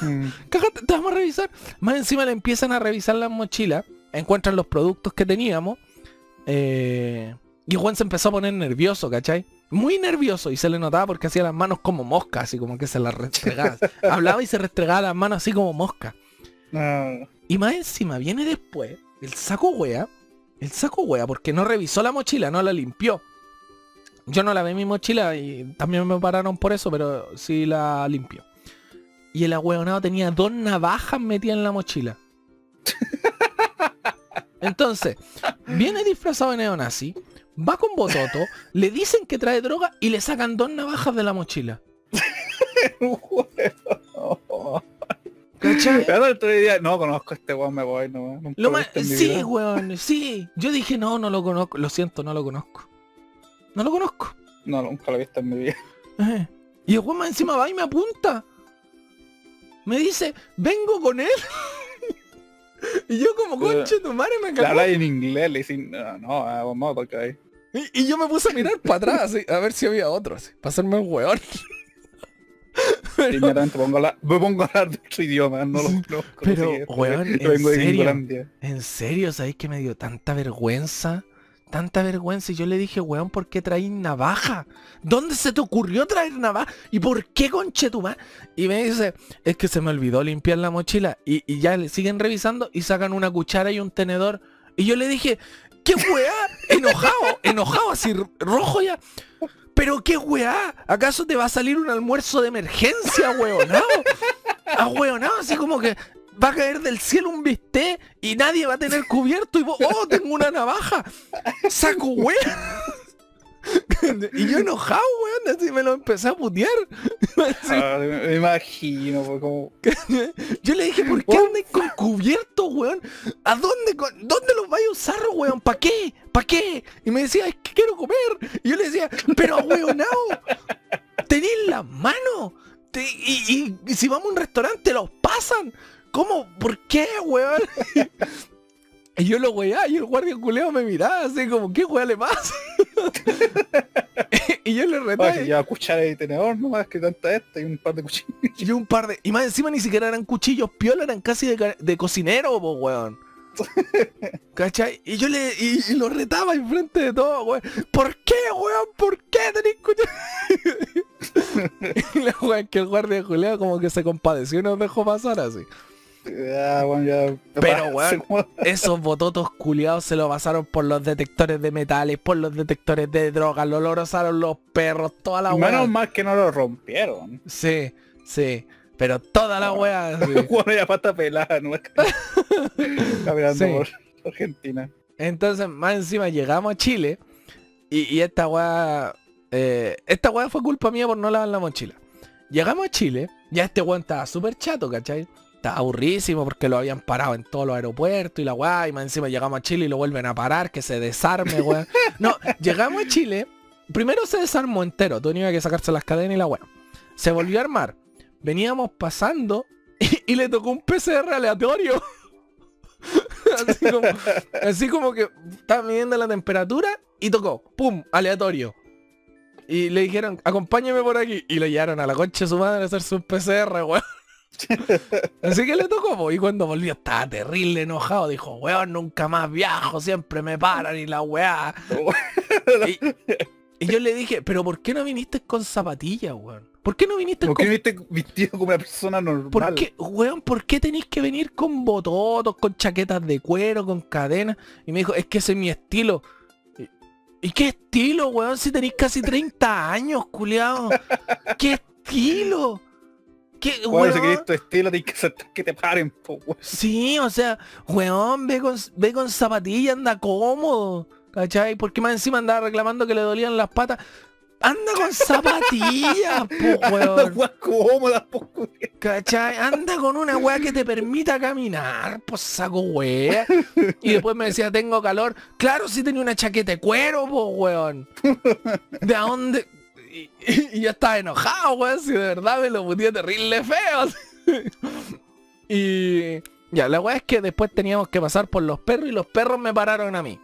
Mm. Cagaste, te vamos a revisar. Más encima le empiezan a revisar las mochilas, encuentran los productos que teníamos. eh, y Juan se empezó a poner nervioso, ¿cachai? Muy nervioso y se le notaba porque hacía las manos como mosca, así como que se las restregaba. Hablaba y se restregaba las manos así como mosca. No. Y más encima viene después el saco wea. El saco wea porque no revisó la mochila, no la limpió. Yo no lavé mi mochila y también me pararon por eso, pero sí la limpió. Y el ahueonado tenía dos navajas metidas en la mochila. Entonces, viene disfrazado de neonazi, va con Bototo, le dicen que trae droga y le sacan dos navajas de la mochila. ¿Cachai? Pero el otro día, no conozco a este weón, me voy, no. Lo más, sí, weón, sí. Yo dije, no, no lo conozco. Lo siento, no lo conozco. No lo conozco. No, nunca lo he visto en mi vida. Eh. Y el weón más encima va y me apunta. Me dice, vengo con él. y yo como, conche tu madre me cagó. habla en inglés, le dicen, no, no, vamos a tocar ahí. Y, y yo me puse a mirar para atrás, así, a ver si había otro, así, para hacerme un weón. Pero- Inmediatamente pongo a hablar, me pongo a hablar de otro idioma, no lo conozco. Pero, no sé qué, weón, yo ¿en vengo serio? En serio, ¿sabéis que me dio tanta vergüenza? Tanta vergüenza. Y yo le dije, weón, ¿por qué traís navaja? ¿Dónde se te ocurrió traer navaja? ¿Y por qué conche tu ma-?" Y me dice, es que se me olvidó limpiar la mochila. Y, y ya le siguen revisando y sacan una cuchara y un tenedor. Y yo le dije, ¿qué weá? Enojado, enojado, así rojo ya. Pero qué weá, ¿acaso te va a salir un almuerzo de emergencia, weonado? A weonado, así como que va a caer del cielo un bistec y nadie va a tener cubierto y vos, oh, tengo una navaja. Saco weá. y yo enojado, weón, así me lo empecé a putear. Así, Ah, me, imagino, pues, como... yo le dije, ¿por qué andáis con cubierto, weón? ¿A dónde, dónde los vais a usar, weón? ¿Para qué? ¿Para qué? Y me decía, es que quiero comer. Y yo le decía, pero weonao, tenéis las manos. Te- y, y- y si vamos a un restaurante los pasan. ¿Cómo? ¿Por qué, weón? Y yo lo weá y el guardia culeo me miraba así como, ¿qué weá le pasa? y yo le que lleva cuchara y tenedor nomás, que tanta esta y un par de cuchillos. Y un par de. Y más encima ni siquiera eran cuchillos piola, eran casi de, de cocinero, po, weón. ¿Cachai? Y yo le. Y, y lo retaba enfrente de todo, weón. ¿Por qué, weón? ¿Por qué tenéis cuchillos? y la weón que el guardia de Julián como que se compadeció y nos dejó pasar así. Bueno, ya... Pero, weón, Esos bototos culiados se lo pasaron por los detectores de metales, por los detectores de drogas, lo lorosaron los perros, toda la Menos weá. mal que no lo rompieron. Sí, sí. Pero toda la weá. Bueno, ya pata pelada, no caminando Sí. por Argentina. Entonces, más encima llegamos a Chile y, y esta weá... eh, esta weá fue culpa mía por no lavar la mochila. Llegamos a Chile, ya este weón estaba súper chato, ¿cachai? Estaba aburrísimo porque lo habían parado en todos los aeropuertos y la weá, y más encima llegamos a Chile y lo vuelven a parar, que se desarme, weá. No, llegamos a Chile, primero se desarmó entero, tenía que sacarse las cadenas y la weá. Se volvió a armar. Veníamos pasando y, y le tocó un PCR aleatorio. así, como, así como que estaba midiendo la temperatura y tocó, ¡pum! aleatorio. Y le dijeron, acompáñame por aquí. Y lo llevaron a la concha de su madre a hacerse un PCR, weón. Así que le tocó, po, y cuando volvió estaba terrible enojado. Dijo, weón, nunca más viajo, siempre me paran y la weá. y, y yo le dije, pero ¿por qué no viniste con zapatillas, weón? ¿Por qué no viniste ¿Por con qué viste vestido como una persona normal? ¿Por qué, weón, por qué tenéis que venir con bototos, con chaquetas de cuero, con cadenas? Y me dijo, es que ese es mi estilo. ¿Y, qué estilo, weón? Si tenéis casi 30 años, culiao. ¿Qué estilo? ¿Qué, Bueno, si weón? querés tu estilo, tienes que aceptar que te paren, po, weón. Sí, o sea, weón, ve con, ve con zapatillas, anda cómodo. ¿Cachai? Porque más encima andaba reclamando que le dolían las patas. Anda con zapatillas, po, weón. weón, cómoda, po. ¿Cachai? Anda con una weá que te permita caminar, pues saco weá. Y después me decía, tengo calor. Claro, si tenía una chaqueta de cuero, pues weón. ¿De dónde? Y, y- y yo estaba enojado, weón, si de verdad me lo puteé terrible feo. y ya, la weá es que después teníamos que pasar por los perros y los perros me pararon a mí.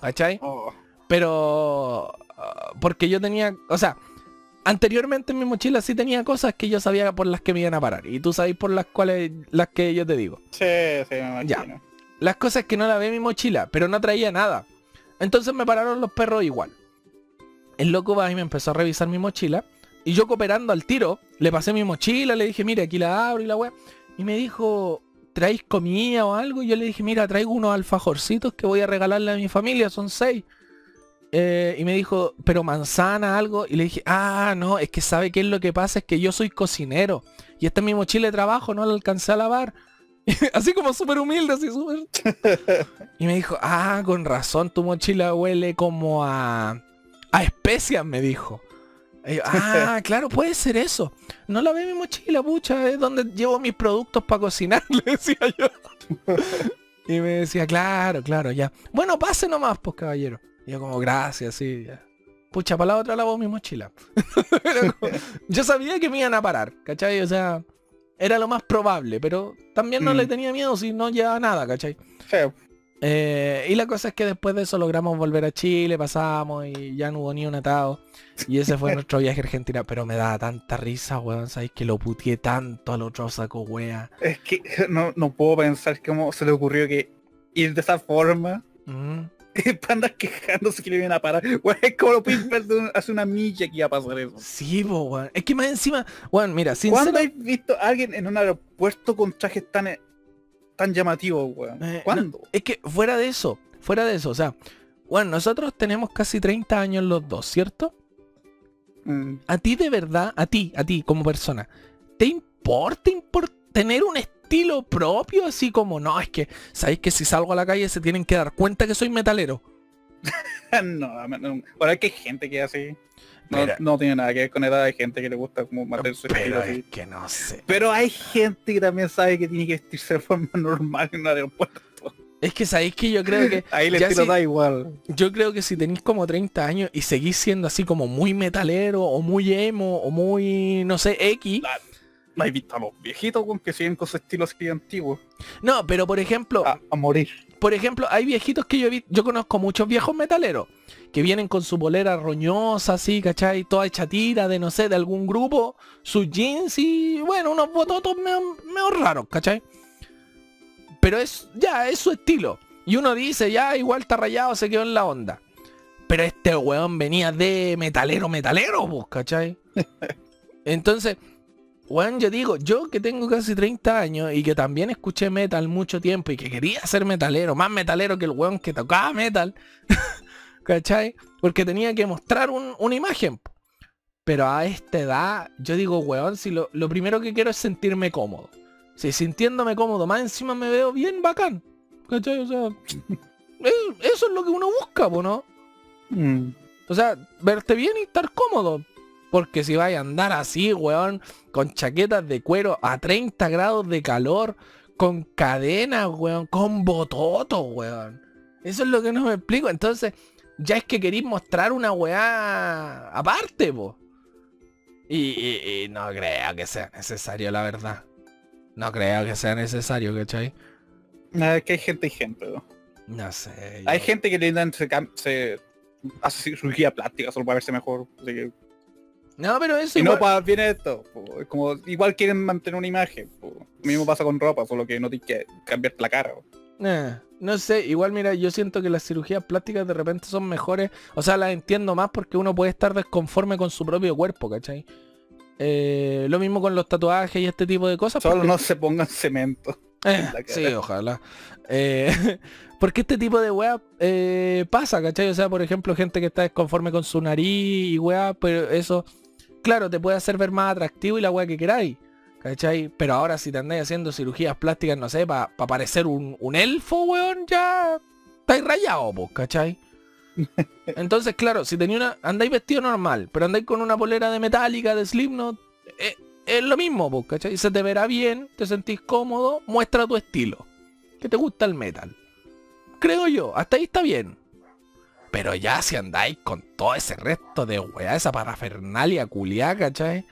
¿Cachai? Oh, Pero... ah, porque yo tenía... O sea, anteriormente en mi mochila sí tenía cosas que yo sabía por las que me iban a parar. Y tú sabes por las cuales... Las que yo te digo. sí, sí, me Ya. imagino. Las cosas que no la ve en mi mochila, pero no traía nada. Entonces me pararon los perros igual. El loco va y me empezó a revisar mi mochila. Y yo cooperando al tiro, le pasé mi mochila, le dije, mira, aquí la abro y la weá. Y me dijo, ¿traéis comida o algo? Y yo le dije, mira, traigo unos alfajorcitos que voy a regalarle a mi familia, son seis. Eh, y me dijo, pero manzana, algo. Y le dije, ah, no, es que sabe qué es lo que pasa, es que yo soy cocinero. Y esta es mi mochila de trabajo, no la alcancé a lavar. así como súper humilde, así súper... y me dijo, ah, con razón, tu mochila huele como a... A especias, me dijo. Yo, ah, claro, puede ser eso. No la ve mi mochila, pucha, es donde llevo mis productos para cocinar, le decía yo. y me decía, claro, claro, ya. Bueno, pase nomás, pues caballero. Y yo como, gracias, sí. Pucha, para la otra lavo mi mochila. Como- yo sabía que me iban a parar, ¿cachai? O sea, era lo más probable, pero también no Mm. le tenía miedo si no llevaba nada, ¿cachai? Eh, y la cosa es que después de eso logramos volver a Chile, pasamos y ya no hubo ni un atado. Y ese fue nuestro viaje a Argentina. Pero me daba tanta risa, weón. ¿Sabéis que lo puteé tanto al otro saco, wea? Es que no, no puedo pensar cómo se le ocurrió que ir de esa forma Mm. para andar quejándose que le vienen a parar. Es como lo un- hace una milla que iba a pasar eso. Sí, po. Es que más encima, weón, mira, ¿Cuándo sincero, has visto a alguien en un aeropuerto con trajes tan, eh, tan llamativos, weón? Eh, ¿Cuándo? es que fuera de eso, fuera de eso, o sea, bueno, nosotros tenemos casi 30 años los dos, ¿cierto? Mm, A ti de verdad, a ti, a ti como persona, ¿te importa impor- tener un estilo propio? Así como, no, es que, ¿sabéis que si salgo a la calle se tienen que dar cuenta que soy metalero? no, no, bueno, es que hay gente que así. No, no tiene nada que ver con edad, hay gente que le gusta como mantener su estilo así. es que no sé. Pero hay gente que también sabe que tiene que vestirse de forma normal en un aeropuerto. Es que sabéis que yo creo que, Ahí el estilo sí. da igual. yo creo que si tenéis como 30 años y seguís siendo así como muy metalero o muy emo o muy, no sé, X. ¿No has visto a los viejitos que siguen con su estilo así antiguo? No, pero por ejemplo, A, a morir. por ejemplo, hay viejitos que yo he visto, yo conozco muchos viejos metaleros que vienen con su bolera roñosa, así, ¿cachai? Toda hecha tira de, no sé, de algún grupo, sus jeans y, bueno, unos bototos medio, medio raros, ¿cachai? Pero es, ya, es su estilo. Y uno dice, ya, igual está rayado, se quedó en la onda. Pero este weón venía de metalero, metalero, pues, ¿cachai? Entonces, weón, yo digo, yo que tengo casi 30 años y que también escuché metal mucho tiempo y que quería ser metalero, más metalero que el weón que tocaba metal, ¿cachai? Porque tenía que mostrar un- una imagen. Pero a esta edad, yo digo, weón, si lo, lo primero que quiero es sentirme cómodo. Si sintiéndome cómodo, más encima me veo bien bacán. ¿Cachai? O sea, es- eso es lo que uno busca, ¿no? Mm. O sea, verte bien y estar cómodo. Porque si vais a andar así, weón, con chaquetas de cuero a 30 grados de calor, con cadenas, weón, con bototos, weón. Eso es lo que no me explico. Entonces, ya es que queréis mostrar una weá aparte, po. Y, y- y no creo que sea necesario, la verdad. No creo que sea necesario, ¿cachai? Nada, es que hay gente y gente. ¿no? No sé. Hay yo- gente que le dan, se, se hace cirugía plástica solo para verse mejor. Así que, No, pero eso y no igual- para bien esto. po, es como igual quieren mantener una imagen. po. Lo mismo pasa con ropa, solo que no tienes que cambiarte la cara. Eh, no sé, igual mira, yo siento que las cirugías plásticas de repente son mejores. O sea, las entiendo más porque uno puede estar desconforme con su propio cuerpo, ¿cachai? Eh, lo mismo con los tatuajes y este tipo de cosas. Solo porque- no se pongan cemento. Eh, sí, ojalá. Eh, porque este tipo de eh, pasa, ¿cachai? O sea, por ejemplo, gente que está desconforme con su nariz y weá, pero eso, claro, te puede hacer ver más atractivo y la weá que queráis. ¿Cachai? Pero ahora si te andáis haciendo cirugías plásticas, no sé, para parecer un, un elfo, weón, ya estáis rayado, pues, ¿cachai? Entonces, claro, si tenía una. andáis vestido normal, pero andáis con una polera de metálica, de Slipknot, eh, es lo mismo, pues, ¿cachai? Se te verá bien, te sentís cómodo, muestra tu estilo. Que te gusta el metal. Creo yo, hasta ahí está bien. Pero ya si andáis con todo ese resto de weá, esa parafernalia culiá, ¿cachai?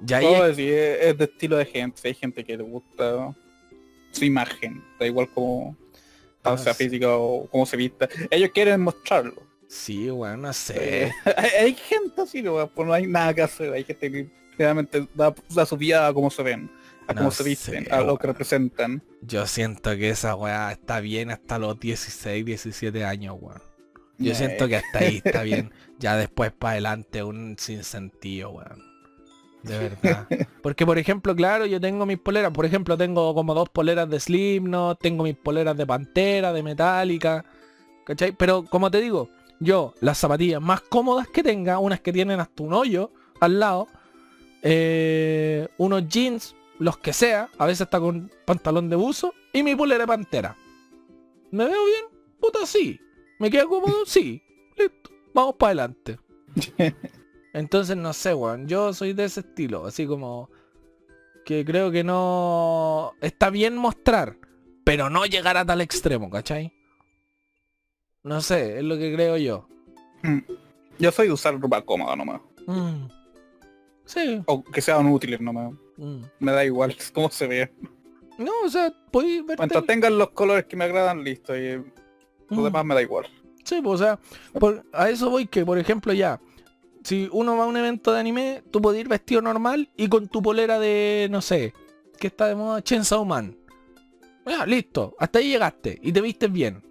Ya Todo es- sí, es- de estilo de gente. Hay gente que le gusta su imagen. Da igual como Ah, sea sí. física o cómo se vista. Ellos quieren mostrarlo. Sí, weón, no sé. hay, hay gente así, no, pues no hay nada que hacer. Hay gente que realmente da, da su vida a cómo se ven, a No cómo se visten, sé, a lo que representan. Yo siento que esa weá está bien hasta los 16, 17 años, weón. Yo siento que hasta ahí está bien. Ya después para adelante un sinsentido, weón. De verdad. Porque por ejemplo, claro, yo tengo mis poleras. Por ejemplo, tengo como dos poleras de Slipknot, tengo mis poleras de Pantera, de Metallica. ¿Cachai? Pero como te digo, yo las zapatillas más cómodas que tenga, unas que tienen hasta un hoyo al lado, eh, unos jeans, los que sea, a veces está con pantalón de buzo y mi polera de Pantera. ¿Me veo bien? Puta, sí. ¿Me queda cómodo? Sí. Listo. Vamos para adelante. Entonces, no sé, weón. Yo soy de ese estilo. Así como... Que creo que no... Está bien mostrar. Pero no llegar a tal extremo, ¿cachai? No sé, es lo que creo yo. Yo soy de usar ropa cómoda nomás. Mm. Sí. O que sean útiles nomás. mm. Me da igual cómo se ve. No, o sea, podéis verte... Mientras tengan los colores que me agradan, listo. Y lo Mm. demás me da igual. Sí, pues, o sea, por- a eso voy que, por ejemplo, ya, si uno va a un evento de anime, tú puedes ir vestido normal y con tu polera de, no sé, que está de moda, Chainsaw Man. Ya, listo, hasta ahí llegaste y te vistes bien.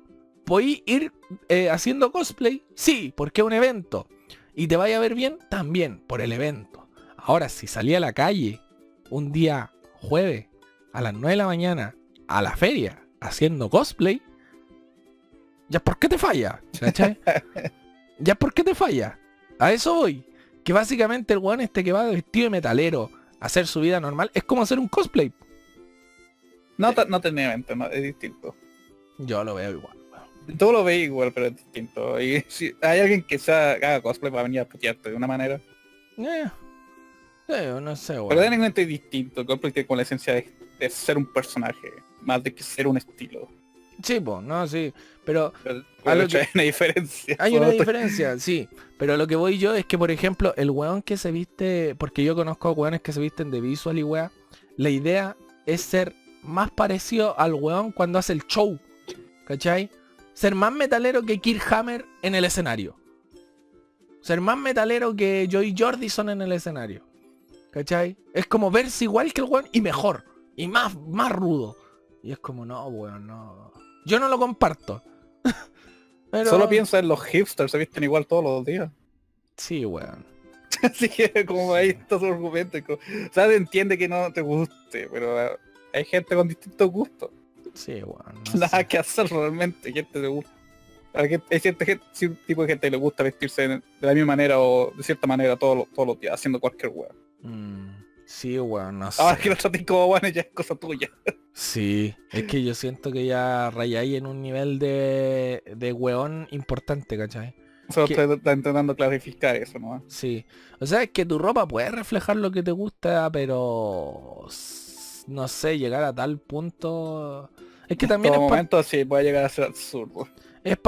¿Podéis ir eh, haciendo cosplay? Sí, porque es un evento. Y te vaya a ver bien también, por el evento. Ahora, si salí a la calle un día jueves a las 9 de la mañana a la feria haciendo cosplay, ya por qué te falla, ¿cachai? ya por qué te falla. A eso voy. Que básicamente el weón este que va vestido de metalero a hacer su vida normal es como hacer un cosplay. No, no evento, no, es distinto. Yo lo veo igual. weón. Tú lo ves igual, pero es distinto. Y si hay alguien que sea, haga cosplay para venir a putearte de una manera. Eh, sí, no sé, Pero weón. técnicamente es distinto. El cosplay tiene con la esencia de, de ser un personaje, más de que ser un estilo. Sí, pues, no, sí. Pero Pero, A lo de hecho, que- hay una diferencia. hay una diferencia, sí. Pero lo que voy yo es que, por ejemplo, el weón que se viste, porque yo conozco weones que se visten de visual y weá, la idea es ser más parecido al weón cuando hace el show. ¿Cachai? Ser más metalero que Kirk Hammer en el escenario. Ser más metalero que Joey Jordison en el escenario. ¿Cachai? Es como verse igual que el weón y mejor. Y más, más rudo. Y es como, no, weón, no. Yo no lo comparto. Pero- Solo piensa en los hipsters, se visten igual todos los días. Sí, weón. Así que como ahí está su argumento. como- O sea, se entiende que no te guste, pero eh, hay gente con distintos gustos. Sí, weón. no Nada sé. que hacer realmente, gente le gusta. Hay cierta gente, cierto tipo de gente que le gusta vestirse de la misma manera o de cierta manera todos los, todos los días, haciendo cualquier hueá. Mm, sí, weón, no sé. Ahora que lo trates como bueno ya es cosa tuya. Sí, es que yo siento que ya rayáis en un nivel de, de weón importante, ¿cachai? Solo estoy está intentando clarificar eso, ¿no? Sí. O sea, es que tu ropa puede reflejar lo que te gusta, pero... No sé, llegar a tal punto... Es que también En es todo para momento sí puede llegar a ser absurdo.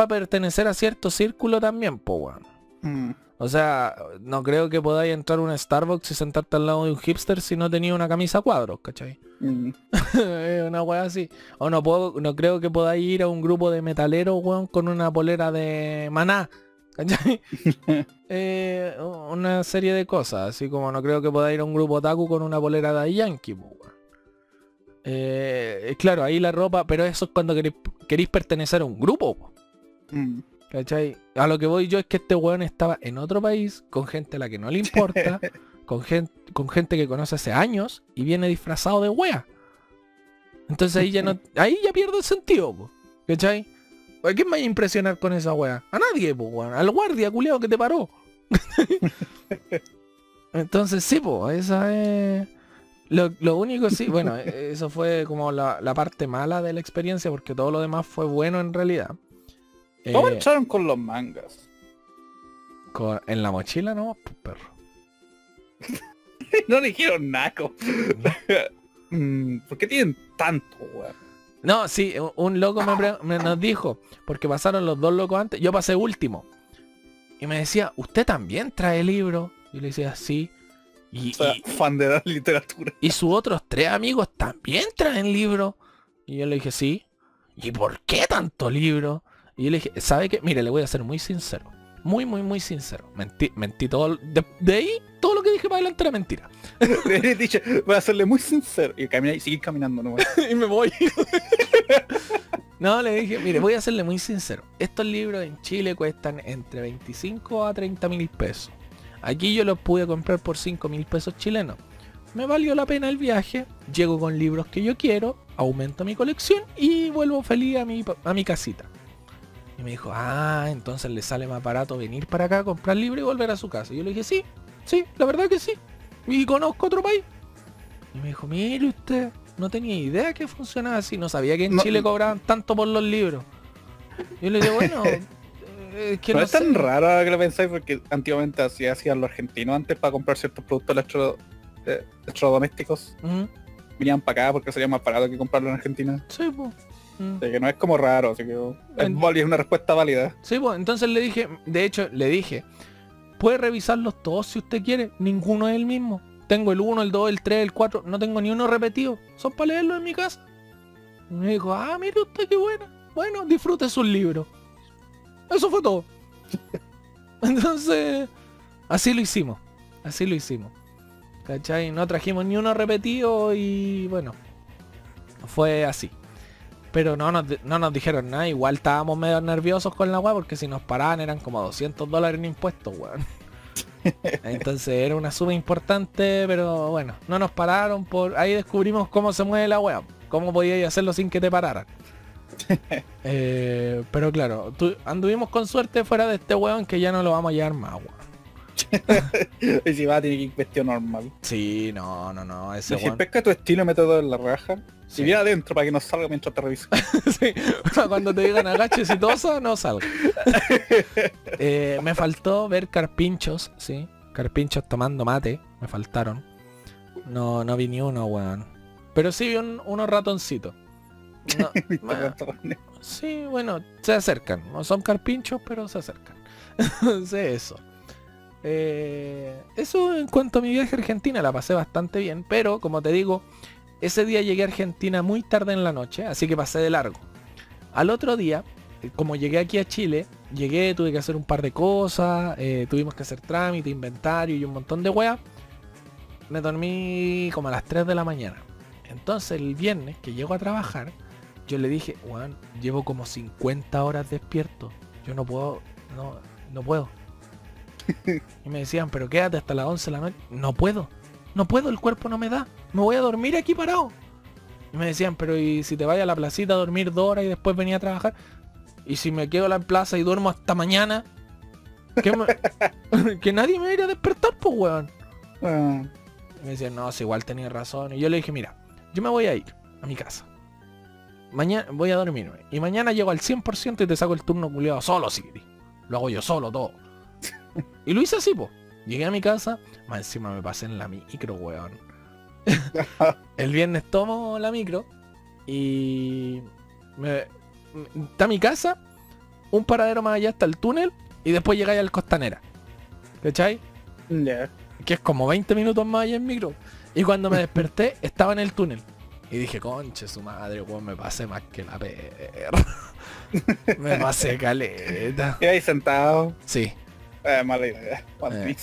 pertenecer a cierto círculo también, po, weón. Mm. O sea, no creo que podáis entrar a un Starbucks y sentarte al lado de un hipster si no tenía una camisa a cuadros, ¿cachai? Mm. Una wea así. O no puedo, no creo que podáis ir a un grupo de metaleros, weón, con una polera de maná. ¿Cachai? Eh, una serie de cosas. Así como no creo que podáis ir a un grupo otaku con una polera de Yankee, weón. Eh, claro, ahí la ropa, pero eso es cuando queréis, queréis pertenecer a un grupo, po, Mm. ¿Cachai? A lo que voy yo es que este weón estaba en otro país, con gente a la que no le importa, con gente, con gente que conoce hace años y viene disfrazado de wea. Entonces ahí ya no. Ahí ya pierdo el sentido, po, ¿cachai? ¿A quién me va a impresionar con esa wea? A nadie, po, weón. Al guardia culiado que te paró. Entonces sí, po, esa es. Lo, lo único sí, bueno, e- eso fue como la, la parte mala de la experiencia, porque todo lo demás fue bueno en realidad. ¿Cómo Eh, entraron con los mangas? con- en la mochila no, pues, perro. no le dijeron naco. Mm, ¿Por qué tienen tanto, weón? No, sí, un- loco me, me nos dijo, porque pasaron los dos locos antes, yo pasé último. Y me decía, ¿usted también trae libro? Y le decía, sí. Y, O sea, y- fan de la literatura. y sus otros tres amigos también traen libros. Y yo le dije, sí. ¿Y por qué tanto libro? Y yo le dije, ¿sabe qué? Mire, le voy a ser muy sincero. Muy, muy, muy sincero. Mentí, mentí todo. De, de ahí, todo lo que dije para adelante era mentira. Le dicho, voy a serle muy sincero. Y caminar y seguir caminando nomás. y me voy. no, le dije, mire, voy a serle muy sincero. Estos libros en Chile cuestan entre 25 a 30 mil pesos. Aquí yo los pude comprar por 5 mil pesos chilenos. Me valió la pena el viaje, llego con libros que yo quiero, aumento mi colección y vuelvo feliz a mi, a mi casita. Y me dijo, ah, entonces le sale más barato venir para acá, comprar libros y volver a su casa. Y yo le dije, sí, sí, la verdad que sí. Y conozco otro país. Y me dijo, mire usted, no tenía idea que funcionaba así, no sabía que en No- Chile cobraban tanto por los libros. Yo le dije, bueno, eh, es que no no es tan sé". raro ahora que lo pensáis porque antiguamente así hacían los argentinos antes para comprar ciertos productos electro, eh, electrodomésticos. Venían para acá porque sería más barato que comprarlo en Argentina. Sí, pues. Mm. Así que no es como raro, así que es, una respuesta válida. Sí, pues, entonces le dije, de hecho, le dije, puede revisarlos todos si usted quiere, ninguno es el mismo. Tengo el 1, el 2, el 3, el 4, no tengo ni uno repetido, son para leerlo en mi casa. Y me dijo, ah, mire usted qué buena. Bueno, disfrute sus libros. Eso fue todo. entonces, así lo hicimos, así lo hicimos. ¿Cachai? No trajimos ni uno repetido y bueno, fue así. Pero no nos, no nos dijeron nada, igual estábamos medio nerviosos con la weá porque si nos paraban eran como 200 dólares en impuestos, weón. Entonces era una suma importante, pero bueno, no nos pararon por... Ahí descubrimos cómo se mueve la weá, cómo podías hacerlo sin que te pararan. Eh, pero claro, tu- anduvimos con suerte fuera de este weón que ya no lo vamos a llevar más, weón. y si va, tiene que ir vestido normal. Sí, no, no, no, ese Si weón... pesca tu estilo método en la raja, Sí. si viene adentro para que no salga mientras te reviso. Sí, cuando te digan agaches y tosa, no salga. Eh, me faltó ver carpinchos, sí. Carpinchos tomando mate, me faltaron. No, no vi ni uno, weón. Pero sí vi un- unos ratoncitos. No, bueno, sí, bueno, se acercan. No son carpinchos, pero se acercan. Entonces eso. Eh, eso en cuanto a mi viaje a Argentina, la pasé bastante bien. Pero, como te digo, ese día llegué a Argentina muy tarde en la noche, así que pasé de largo. Al otro día, eh, como llegué aquí a Chile, llegué, tuve que hacer un par de cosas, eh, tuvimos que hacer trámite, inventario y un montón de weas. Me dormí como a las 3 de la mañana. Entonces el viernes que llego a trabajar, yo le dije, weón, llevo como 50 horas despierto. Yo no puedo, no, no puedo. Y me decían, pero quédate hasta las 11 de la noche. No puedo, no puedo, el cuerpo no me da. Me voy a dormir aquí parado. Y me decían, pero ¿y si te vayas a la placita a dormir dos horas y después venía a trabajar? ¿Y si me quedo en la plaza y duermo hasta mañana? ¿Qué me- que nadie me va a despertar, pues, weón. Ah, Y me decían, no, si igual tenía razón. Y yo le dije, mira, yo me voy a ir a mi casa. Mañana voy a dormirme. Y mañana llego al 100% y te saco el turno culiado solo si querés. Lo hago yo solo, todo. Y lo hice así, pues. Llegué a mi casa, más encima me pasé en la micro, weón. el viernes tomo la micro y me, está mi casa, un paradero más allá está el túnel y después llegáis al costanera. ¿Cachai? ya. que es como 20 minutos más allá en micro. Y cuando me desperté, estaba en el túnel. Y dije, conche su madre, weón, me pasé más que la perra. me pasé caleta. Y ahí sentado. Sí. Eh, mala idea. Mal Eh.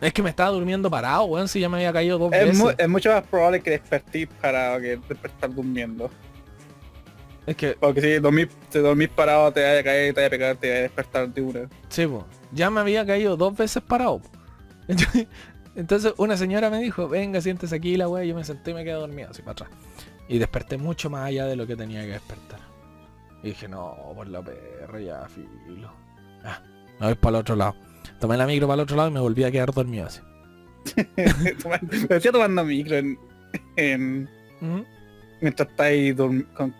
Es que me estaba durmiendo parado, weón, si ya me había caído dos Es, veces. mu- es mucho más probable que despertís para que despertar durmiendo. Es que, Porque si dormís, te dormís parado, te vaya a caer, te vaya a pegar, te vaya a despertar de una. sí, po, ya me había caído dos veces parado. po. Entonces una señora me dijo, venga, siéntese aquí la weá. Yo me senté y me quedé dormido así para atrás. Y desperté mucho más allá de lo que tenía que despertar. Y dije, no, por la perra ya, filo. Ah, me voy para el otro lado. Tomé la micro para el otro lado y me volví a quedar dormido así. me decía tomando micro en, en- Ujú. mientras estáis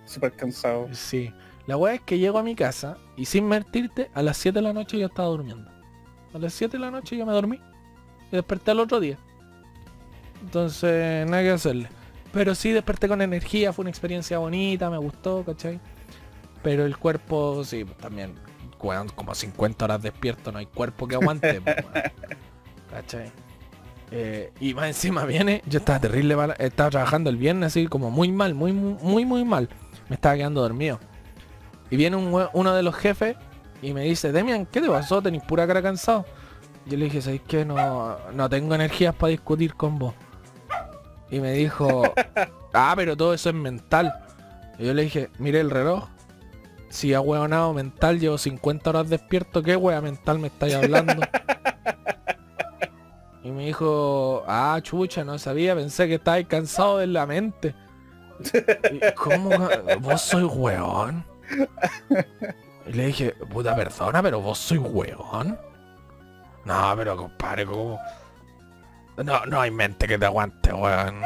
súper cansado. Sí. La weá es que llego a mi casa y sin mentirte, a las 7 de la noche yo estaba durmiendo. A las 7 de la noche yo me dormí. Y desperté al otro día. Entonces, nada que hacerle. Pero sí desperté con energía, fue una experiencia bonita, me gustó, ¿cachai? Pero el cuerpo, sí, pues, también, weón, como 50 horas despierto, no hay cuerpo que aguante, pues. ¿cachai? Eh, y más encima viene, yo estaba terrible, estaba trabajando el viernes así como muy mal, muy, muy, muy, mal. Me estaba quedando dormido. Y viene un uno de los jefes y me dice, Demian, ¿qué te pasó? Tenés pura cara cansado. Yo le dije, ¿sabes qué? No, no tengo energías para discutir con vos. Y me dijo, ah, pero todo eso es mental. Y yo le dije, mire el reloj. Si a hueonado mental llevo 50 horas despierto, ¿qué wea mental me estáis hablando? y me dijo, ah, chucha, no sabía, pensé que estabais cansado de la mente. ¿Cómo? ¿Vos sois weón? Y le dije, puta persona, pero vos sois weón. No, pero compadre, ¿cómo? No, no hay mente que te aguante, weón.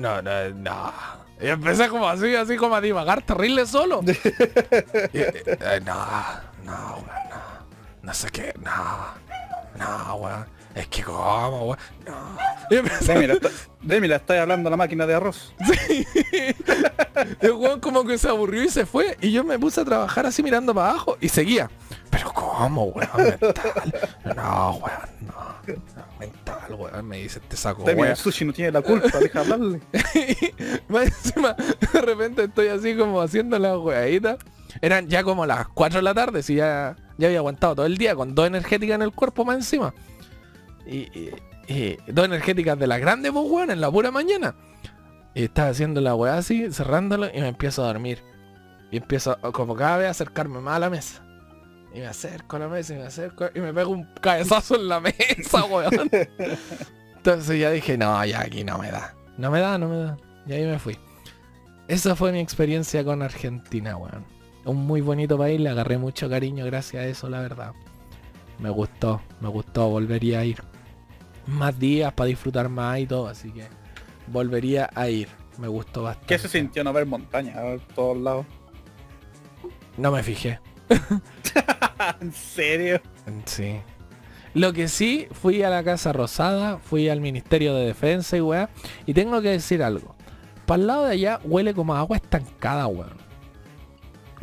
No, no, no. Y empecé como así, así como a divagar terrible solo. Y, eh, no, no, weón, no. No sé qué, no. No, weón. Es que como, weón. No. Y empecé Demi, la está- Demi, la estáis hablando a la máquina de arroz. El weón como que se aburrió y se fue. Y yo me puse a trabajar así mirando para abajo y seguía. Pero ¿cómo, weón? Mental. No, weón, no. Mental, weón. Me dice este saco, weón. el sushi no tiene la culpa, deja hablarle. Más encima, de repente estoy así como haciendo la weadita. Eran ya como las 4 de la tarde, si ya, ya había aguantado todo el día con dos energéticas en el cuerpo más encima. Y, y- y dos energéticas de las grandes, pues weón, en la pura mañana. Y estaba haciendo la weá así, cerrándolo y me empiezo a dormir. Y empiezo como cada vez a acercarme más a la mesa. Y me acerco a la mesa y me acerco y me pego un cabezazo en la mesa, weón. Entonces ya dije, no, ya aquí no me da. No me da, no me da. Y ahí me fui. Esa fue mi experiencia con Argentina, weón. Un muy bonito país, le agarré mucho cariño gracias a eso, la verdad. Me gustó, me gustó, volvería a ir. Más días para disfrutar más y todo, así que volvería a ir. Me gustó bastante. ¿Qué se sintió no ver montaña a ver todos lados? No me fijé. ¿En serio? Sí. Lo que sí, fui a la Casa Rosada, fui al Ministerio de Defensa y weá. Y tengo que decir algo. Para el lado de allá huele como a agua estancada, weón.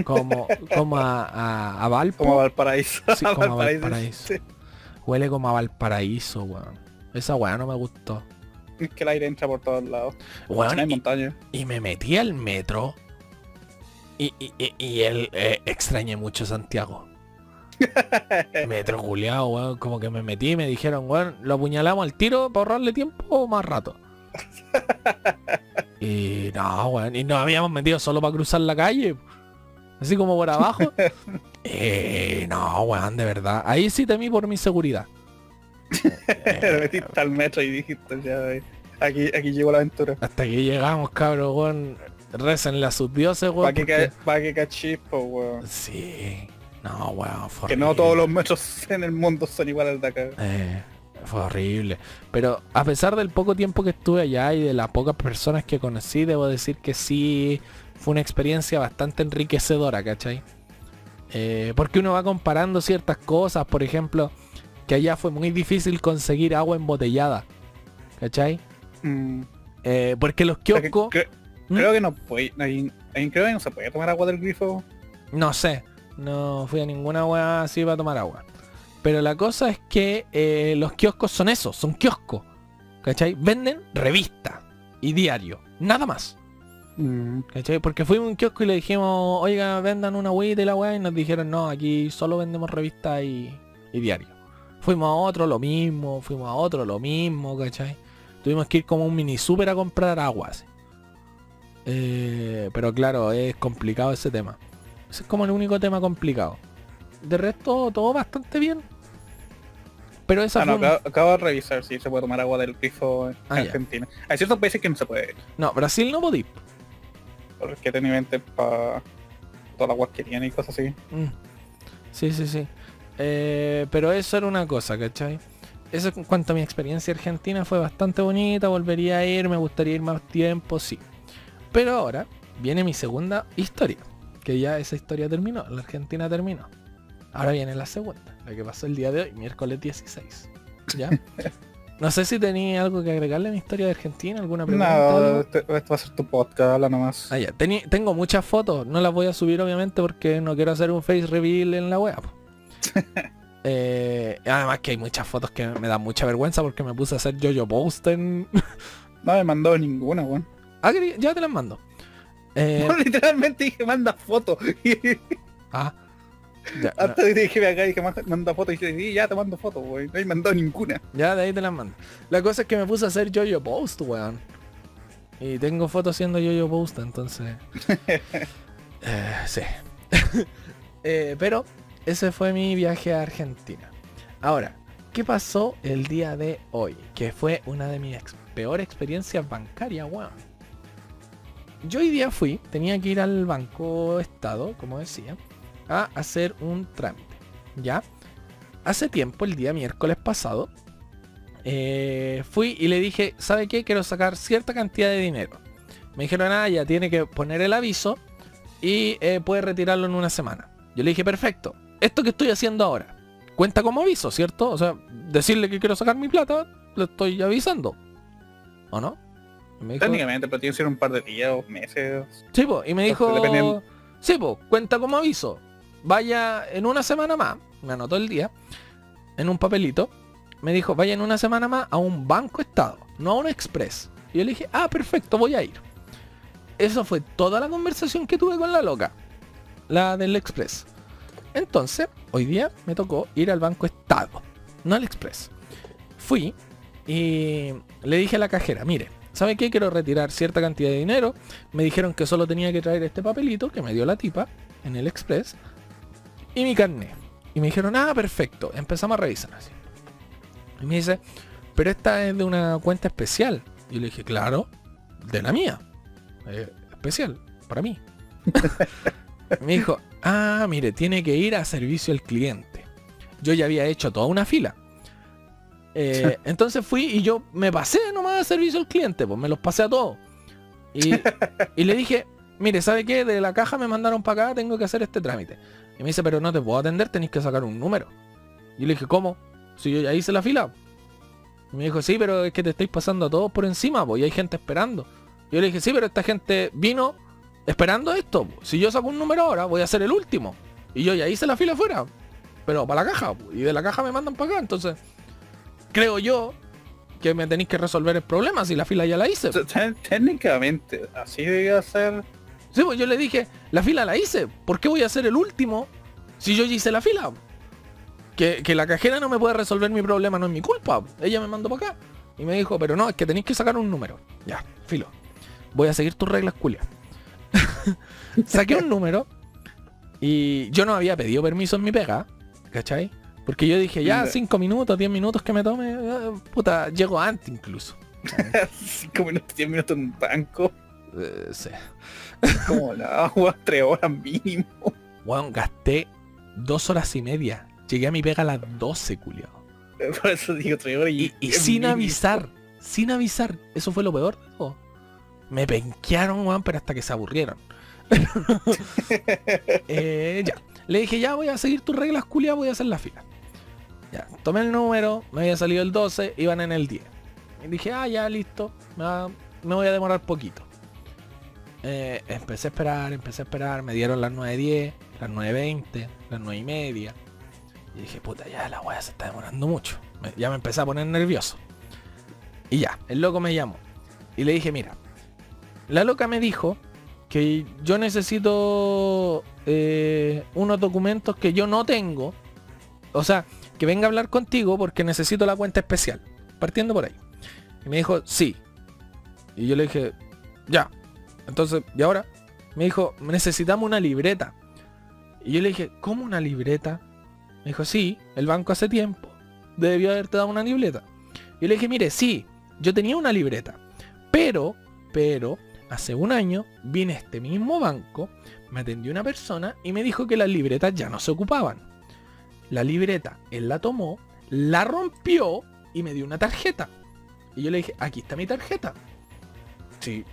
Como, como a, a, a Valpo. Como Valparaíso. Sí, como a Valparaíso, sí. Huele como a Valparaíso, weón. Esa weá no me gustó. Es que el aire entra por todos lados. Weón, y, montaña. y me metí al metro. Y, y, y, y él eh, extrañé mucho Santiago. Metro culiao, weón. Como que me metí y me dijeron, weón, lo apuñalamos al tiro para ahorrarle tiempo o más rato. y no, weón. Y nos habíamos metido solo para cruzar la calle. Así como por abajo. eh, no, weón, de verdad. Ahí sí temí por mi seguridad. Te metiste al metro y dijiste ya eh, aquí, aquí llegó la aventura. Hasta que llegamos, cabros, weón. Recenle a sus dioses, weón. Para que, porque- pa' que cachispo, weón. Sí. No, weón, fue Que no todos los metros en el mundo son iguales al de acá. Eh, fue horrible. Pero a pesar del poco tiempo que estuve allá y de las pocas personas que conocí, debo decir que sí fue una experiencia bastante enriquecedora, ¿cachai? Eh, porque uno va comparando ciertas cosas, por ejemplo, que allá fue muy difícil conseguir agua embotellada, ¿cachai? Mm. Eh, porque los kioscos, ¿Mm? Creo que no puede. ahí- ahí creo que no se puede tomar agua del grifo. no sé, no fui a ninguna agua así para tomar agua. Pero la cosa es que eh, los kioscos son eso, son kioscos. ¿Cachai? Venden revista y diario, nada más. ¿Cachai? Porque fuimos a un kiosco y le dijimos, oiga, vendan una agüita y la weá, y nos dijeron, no, aquí solo vendemos revista y, y diario. Fuimos a otro lo mismo, fuimos a otro lo mismo, ¿cachai? Tuvimos que ir como un mini super a comprar aguas. Eh, pero claro, es complicado ese tema. Ese es como el único tema complicado. De resto, todo bastante bien. Pero esa Ah, no, un- acabo, acabo de revisar si se puede tomar agua del grifo en Ah, ya. Argentina. Hay ciertos países que no se puede. No, Brasil no podí. Porque tienen mente para todas las aguas que tienen y cosas así. Mm. Sí, sí, sí. Eh, pero eso era una cosa, ¿cachai? Eso en cuanto a mi experiencia argentina fue bastante bonita, volvería a ir, me gustaría ir más tiempo, sí. Pero ahora viene mi segunda historia, que ya esa historia terminó, la Argentina terminó. Ahora viene la segunda, la que pasó el día de hoy, miércoles 16. ¿Ya? No sé si tenía algo que agregarle a mi historia de Argentina, alguna pregunta. No, algo. este, va a ser tu podcast, habla nomás. Ah, ya. Teni- tengo muchas fotos, no las voy a subir obviamente porque no quiero hacer un face reveal en la web. Eh, además que hay muchas fotos que me dan mucha vergüenza porque me puse a hacer yo-yo post en... No me mandó ninguna, weón. Quería- ya te las mando. Eh, No, literalmente dije, manda foto. Ah, ya, no, de que dije acá, dije, "Ma- manda foto. Y dije, sí, ya te mando foto, weón. No he mandado ninguna. ya de ahí te las mando. La cosa es que me puse a hacer yo-yo post, weón. Y tengo fotos haciendo yo-yo post, entonces... Eh, sí. Eh, pero ese fue mi viaje a Argentina. Ahora, ¿qué pasó el día de hoy? Que fue una de mis ex- peores experiencias bancarias, weón. Yo hoy día fui, tenía que ir al Banco Estado, como decía, a hacer un trámite. ¿Ya? Hace tiempo, el día miércoles pasado, eh, fui y le dije, ¿sabe qué? Quiero sacar cierta cantidad de dinero. Me dijeron, ah, ya tiene que poner el aviso y eh, puede retirarlo en una semana. Yo le dije, perfecto, esto que estoy haciendo ahora, cuenta como aviso, ¿cierto? O sea, decirle que quiero sacar mi plata, lo estoy avisando. ¿O no? Y me dijo, Técnicamente, pero tiene que ser un par de días o meses. Sí, po, y me dijo, depende- sí, po, cuenta como aviso. Vaya en una semana más, me anotó el día, en un papelito. Me dijo, vaya en una semana más a un banco estado, no a un express. Y yo le dije, ah, perfecto, voy a ir. Eso fue toda la conversación que tuve con la loca, la del express. Entonces, hoy día me tocó ir al banco estado, no al express. Fui y le dije a la cajera, mire, ¿sabe qué? Quiero retirar cierta cantidad de dinero. Me dijeron que solo tenía que traer este papelito que me dio la tipa en el express y mi carnet. Y me dijeron, ah, perfecto. Empezamos a revisar así. Y me dice, pero esta es de una cuenta especial. Y le dije, claro, de la mía. Eh, especial, para mí. me dijo, ah, mire, tiene que ir a servicio al cliente. Yo ya había hecho toda una fila. Eh, entonces fui y yo me pasé nomás a servicio al cliente, pues me los pasé a todos. Y, y le dije, mire, ¿sabe qué? De la caja me mandaron para acá, tengo que hacer este trámite. Y me dice, pero no te puedo atender, tenéis que sacar un número. Y le dije, ¿cómo? Si yo ya hice la fila. Y me dijo, sí, pero es que te estáis pasando a todos por encima, pues y hay gente esperando. Y yo le dije, sí, pero esta gente vino esperando esto. po. Si yo saco un número ahora, voy a ser el último. Y yo ya hice la fila afuera. Pero para la caja. po. Y de la caja me mandan para acá. Entonces, creo yo que me tenéis que resolver el problema si la fila ya la hice. Técnicamente, así debe ser. Sí, pues yo le dije, la fila la hice. ¿Por qué voy a ser el último si yo ya hice la fila? Que, que la cajera no me puede resolver mi problema, no es mi culpa. Ella me mandó para acá. Y me dijo, pero no, es que tenéis que sacar un número. Ya, filo. Voy a seguir tus reglas, culia. Saqué un número y yo no había pedido permiso en mi pega, ¿cachai? Porque yo dije, ya, Ya. 5 minutos, 10 minutos que me tome, eh, puta, llego antes incluso. 5 minutos, 10 minutos en un banco. Eh, sí. Como la agua, 3 horas mínimo. Weón, gasté dos horas y media. Llegué a mi pega a las 12, culiao. Por eso digo 3 horas y, Y, y sin mínimo. avisar, sin avisar. Eso fue lo peor. todo. Me penquearon, weón, pero hasta que se aburrieron. Eh, ya. Le dije, ya voy a seguir tus reglas, culia, voy a hacer la fila. Ya, tomé el número, me había salido el 12, iban en el 10. Y dije, ah, ya, listo, me, voy a demorar poquito. Eh, empecé a esperar, empecé a esperar, me dieron las 9.10, las 9.20, las 9 y media. Y dije, puta, ya la weá se está demorando mucho. Ya me empecé a poner nervioso. Y ya, el loco me llamó. Y le dije, mira, la loca me dijo que yo necesito eh, unos documentos que yo no tengo. O sea, que venga a hablar contigo porque necesito la cuenta especial. Partiendo por ahí. Y me dijo, sí. Y yo le dije, ya. Entonces, ¿y ahora? Me dijo, necesitamos una libreta. Y yo le dije, ¿cómo una libreta? Me dijo, sí, el banco hace tiempo. Debió haberte dado una libreta. Y le dije, mire, sí, yo tenía una libreta. Pero, pero, hace un año vine a este mismo banco, me atendió una persona y me dijo que las libretas ya no se ocupaban. La libreta, él la tomó, la rompió y me dio una tarjeta. Y yo le dije, aquí está mi tarjeta. Sí,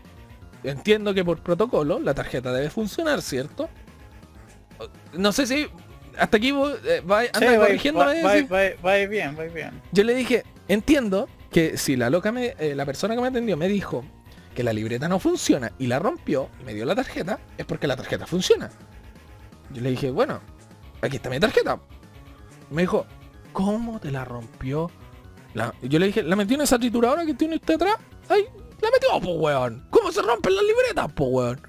entiendo que por protocolo la tarjeta debe funcionar, ¿cierto? No sé si hasta aquí vos, eh, va, Sí, anda va- corrigiendo. va, eh, va- sí. va- va bien, va bien. Yo le dije, entiendo que si la loca me, eh, la persona que me atendió me dijo que la libreta no funciona y la rompió y me dio la tarjeta, es porque la tarjeta funciona. Yo le dije, bueno, aquí está mi tarjeta. Me dijo, ¿cómo te la rompió? La- yo le dije, ¿la metió en esa trituradora que tiene usted atrás? ¡Ay! ¡La metió, po weón! ¿Cómo se rompen las libretas, po weón?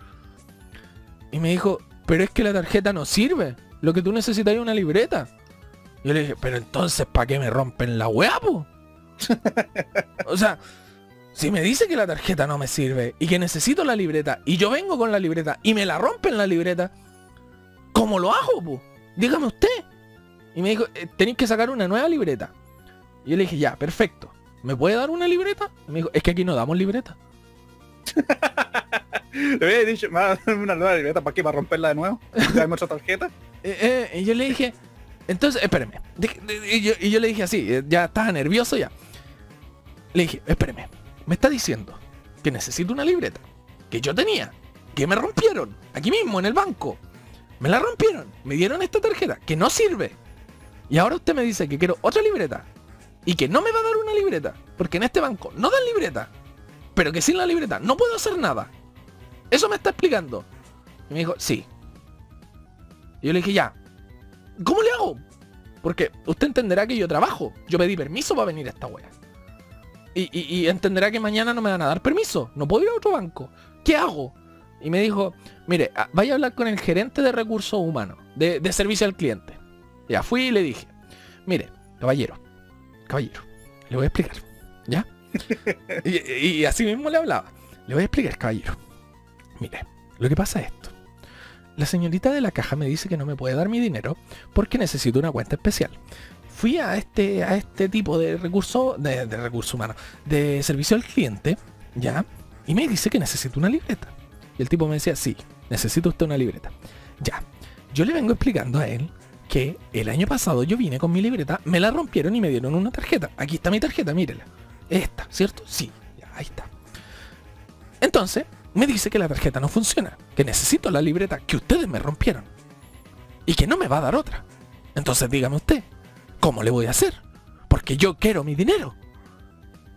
Y me dijo, pero es que la tarjeta no sirve. Lo que tú necesitas es una libreta. Yo le dije, pero entonces, ¿para qué me rompen la weá, po? o sea, si me dice que la tarjeta no me sirve y que necesito la libreta y yo vengo con la libreta y me la rompen la libreta, ¿cómo lo hago, po? Dígame usted. Y me dijo, "Eh, tenéis que sacar una nueva libreta. Y yo le dije, ya, perfecto. ¿Me puede dar una libreta? Y me dijo, es que aquí no damos libreta. Le había dicho, me va a dar una nueva libreta, ¿para qué? ¿Para romperla de nuevo? ¿Dame otra tarjeta? Eh, eh, y yo le dije, entonces, espéreme. Y, yo, y yo le dije así, ya estaba nervioso ya. Le dije, espéreme, me está diciendo que necesito una libreta que yo tenía, que me rompieron, aquí mismo en el banco. Me la rompieron, me dieron esta tarjeta que no sirve. Y ahora usted me dice que quiero otra libreta y que no me va a dar una libreta, porque en este banco no dan libreta, pero que sin la libreta no puedo hacer nada. Eso me está explicando. Y me dijo, sí, y yo le dije, ya, ¿cómo le hago? Porque usted entenderá que yo trabajo. Yo pedí permiso para venir a esta wea. Y, entenderá que mañana no me van a dar permiso. No puedo ir a otro banco. ¿Qué hago? Y me dijo, mire, ah, vaya a hablar con el gerente de recursos humanos, de servicio al cliente. Ya fui y le dije, mire, caballero, caballero, le voy a explicar. ¿Ya? y, así mismo le hablaba. Le voy a explicar, caballero. Mire, lo que pasa es esto. La señorita de la caja me dice que no me puede dar mi dinero porque necesito una cuenta especial. Fui a este, a este tipo de recurso, de, de recurso humano, de servicio al cliente, ¿ya? Y me dice que necesito una libreta. Y el tipo me decía, sí, necesita usted una libreta. Ya. Yo le vengo explicando a él que el año pasado yo vine con mi libreta, me la rompieron y me dieron una tarjeta. Aquí está mi tarjeta, mírela. Esta, ¿cierto? Sí, ahí está. Entonces, me dice que la tarjeta no funciona, que necesito la libreta que ustedes me rompieron y que no me va a dar otra. Entonces dígame usted, ¿cómo le voy a hacer? Porque yo quiero mi dinero.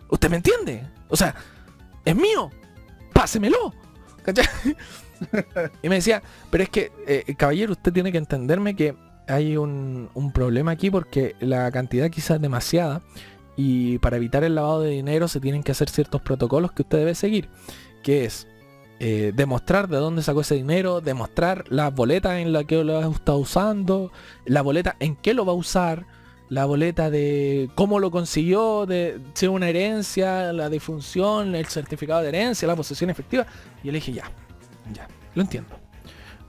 ¿Usted me entiende? O sea, es mío. Pásemelo. ¿Cachai? y me decía, pero es que, eh, caballero, usted tiene que entenderme que hay un, un problema aquí porque la cantidad quizás es demasiada y para evitar el lavado de dinero se tienen que hacer ciertos protocolos que usted debe seguir, que es eh, demostrar de dónde sacó ese dinero, demostrar la boleta en la que lo está usando, la boleta en qué lo va a usar, la boleta de cómo lo consiguió, de si una herencia, la difunción, el certificado de herencia, la posesión efectiva. Y yo le dije, ya, ya, lo entiendo.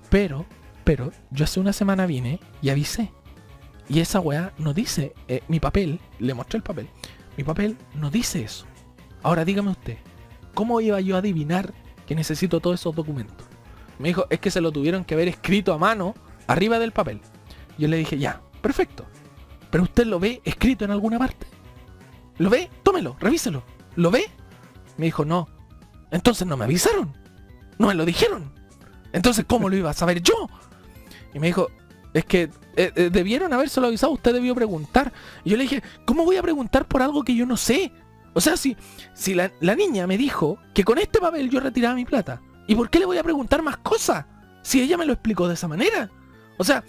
Pero, pero, yo hace una semana vine y avisé. Y esa weá no dice, eh, mi papel, le mostré el papel, mi papel no dice eso. Ahora dígame usted, ¿cómo iba yo a adivinar que necesito todos esos documentos? Me dijo, es que se lo tuvieron que haber escrito a mano arriba del papel. Yo le dije, ya, perfecto. Pero usted lo ve escrito en alguna parte. ¿Lo ve? Tómelo, revíselo. ¿Lo ve? Me dijo, no. Entonces no me avisaron. No me lo dijeron. Entonces, ¿cómo lo iba a saber yo? Y me dijo, es que eh, eh, debieron habérselo avisado, usted debió preguntar. Y yo le dije, ¿cómo voy a preguntar por algo que yo no sé? O sea, si, si la, la niña me dijo que con este papel yo retiraba mi plata, ¿y por qué le voy a preguntar más cosas? Si ella me lo explicó de esa manera. O sea,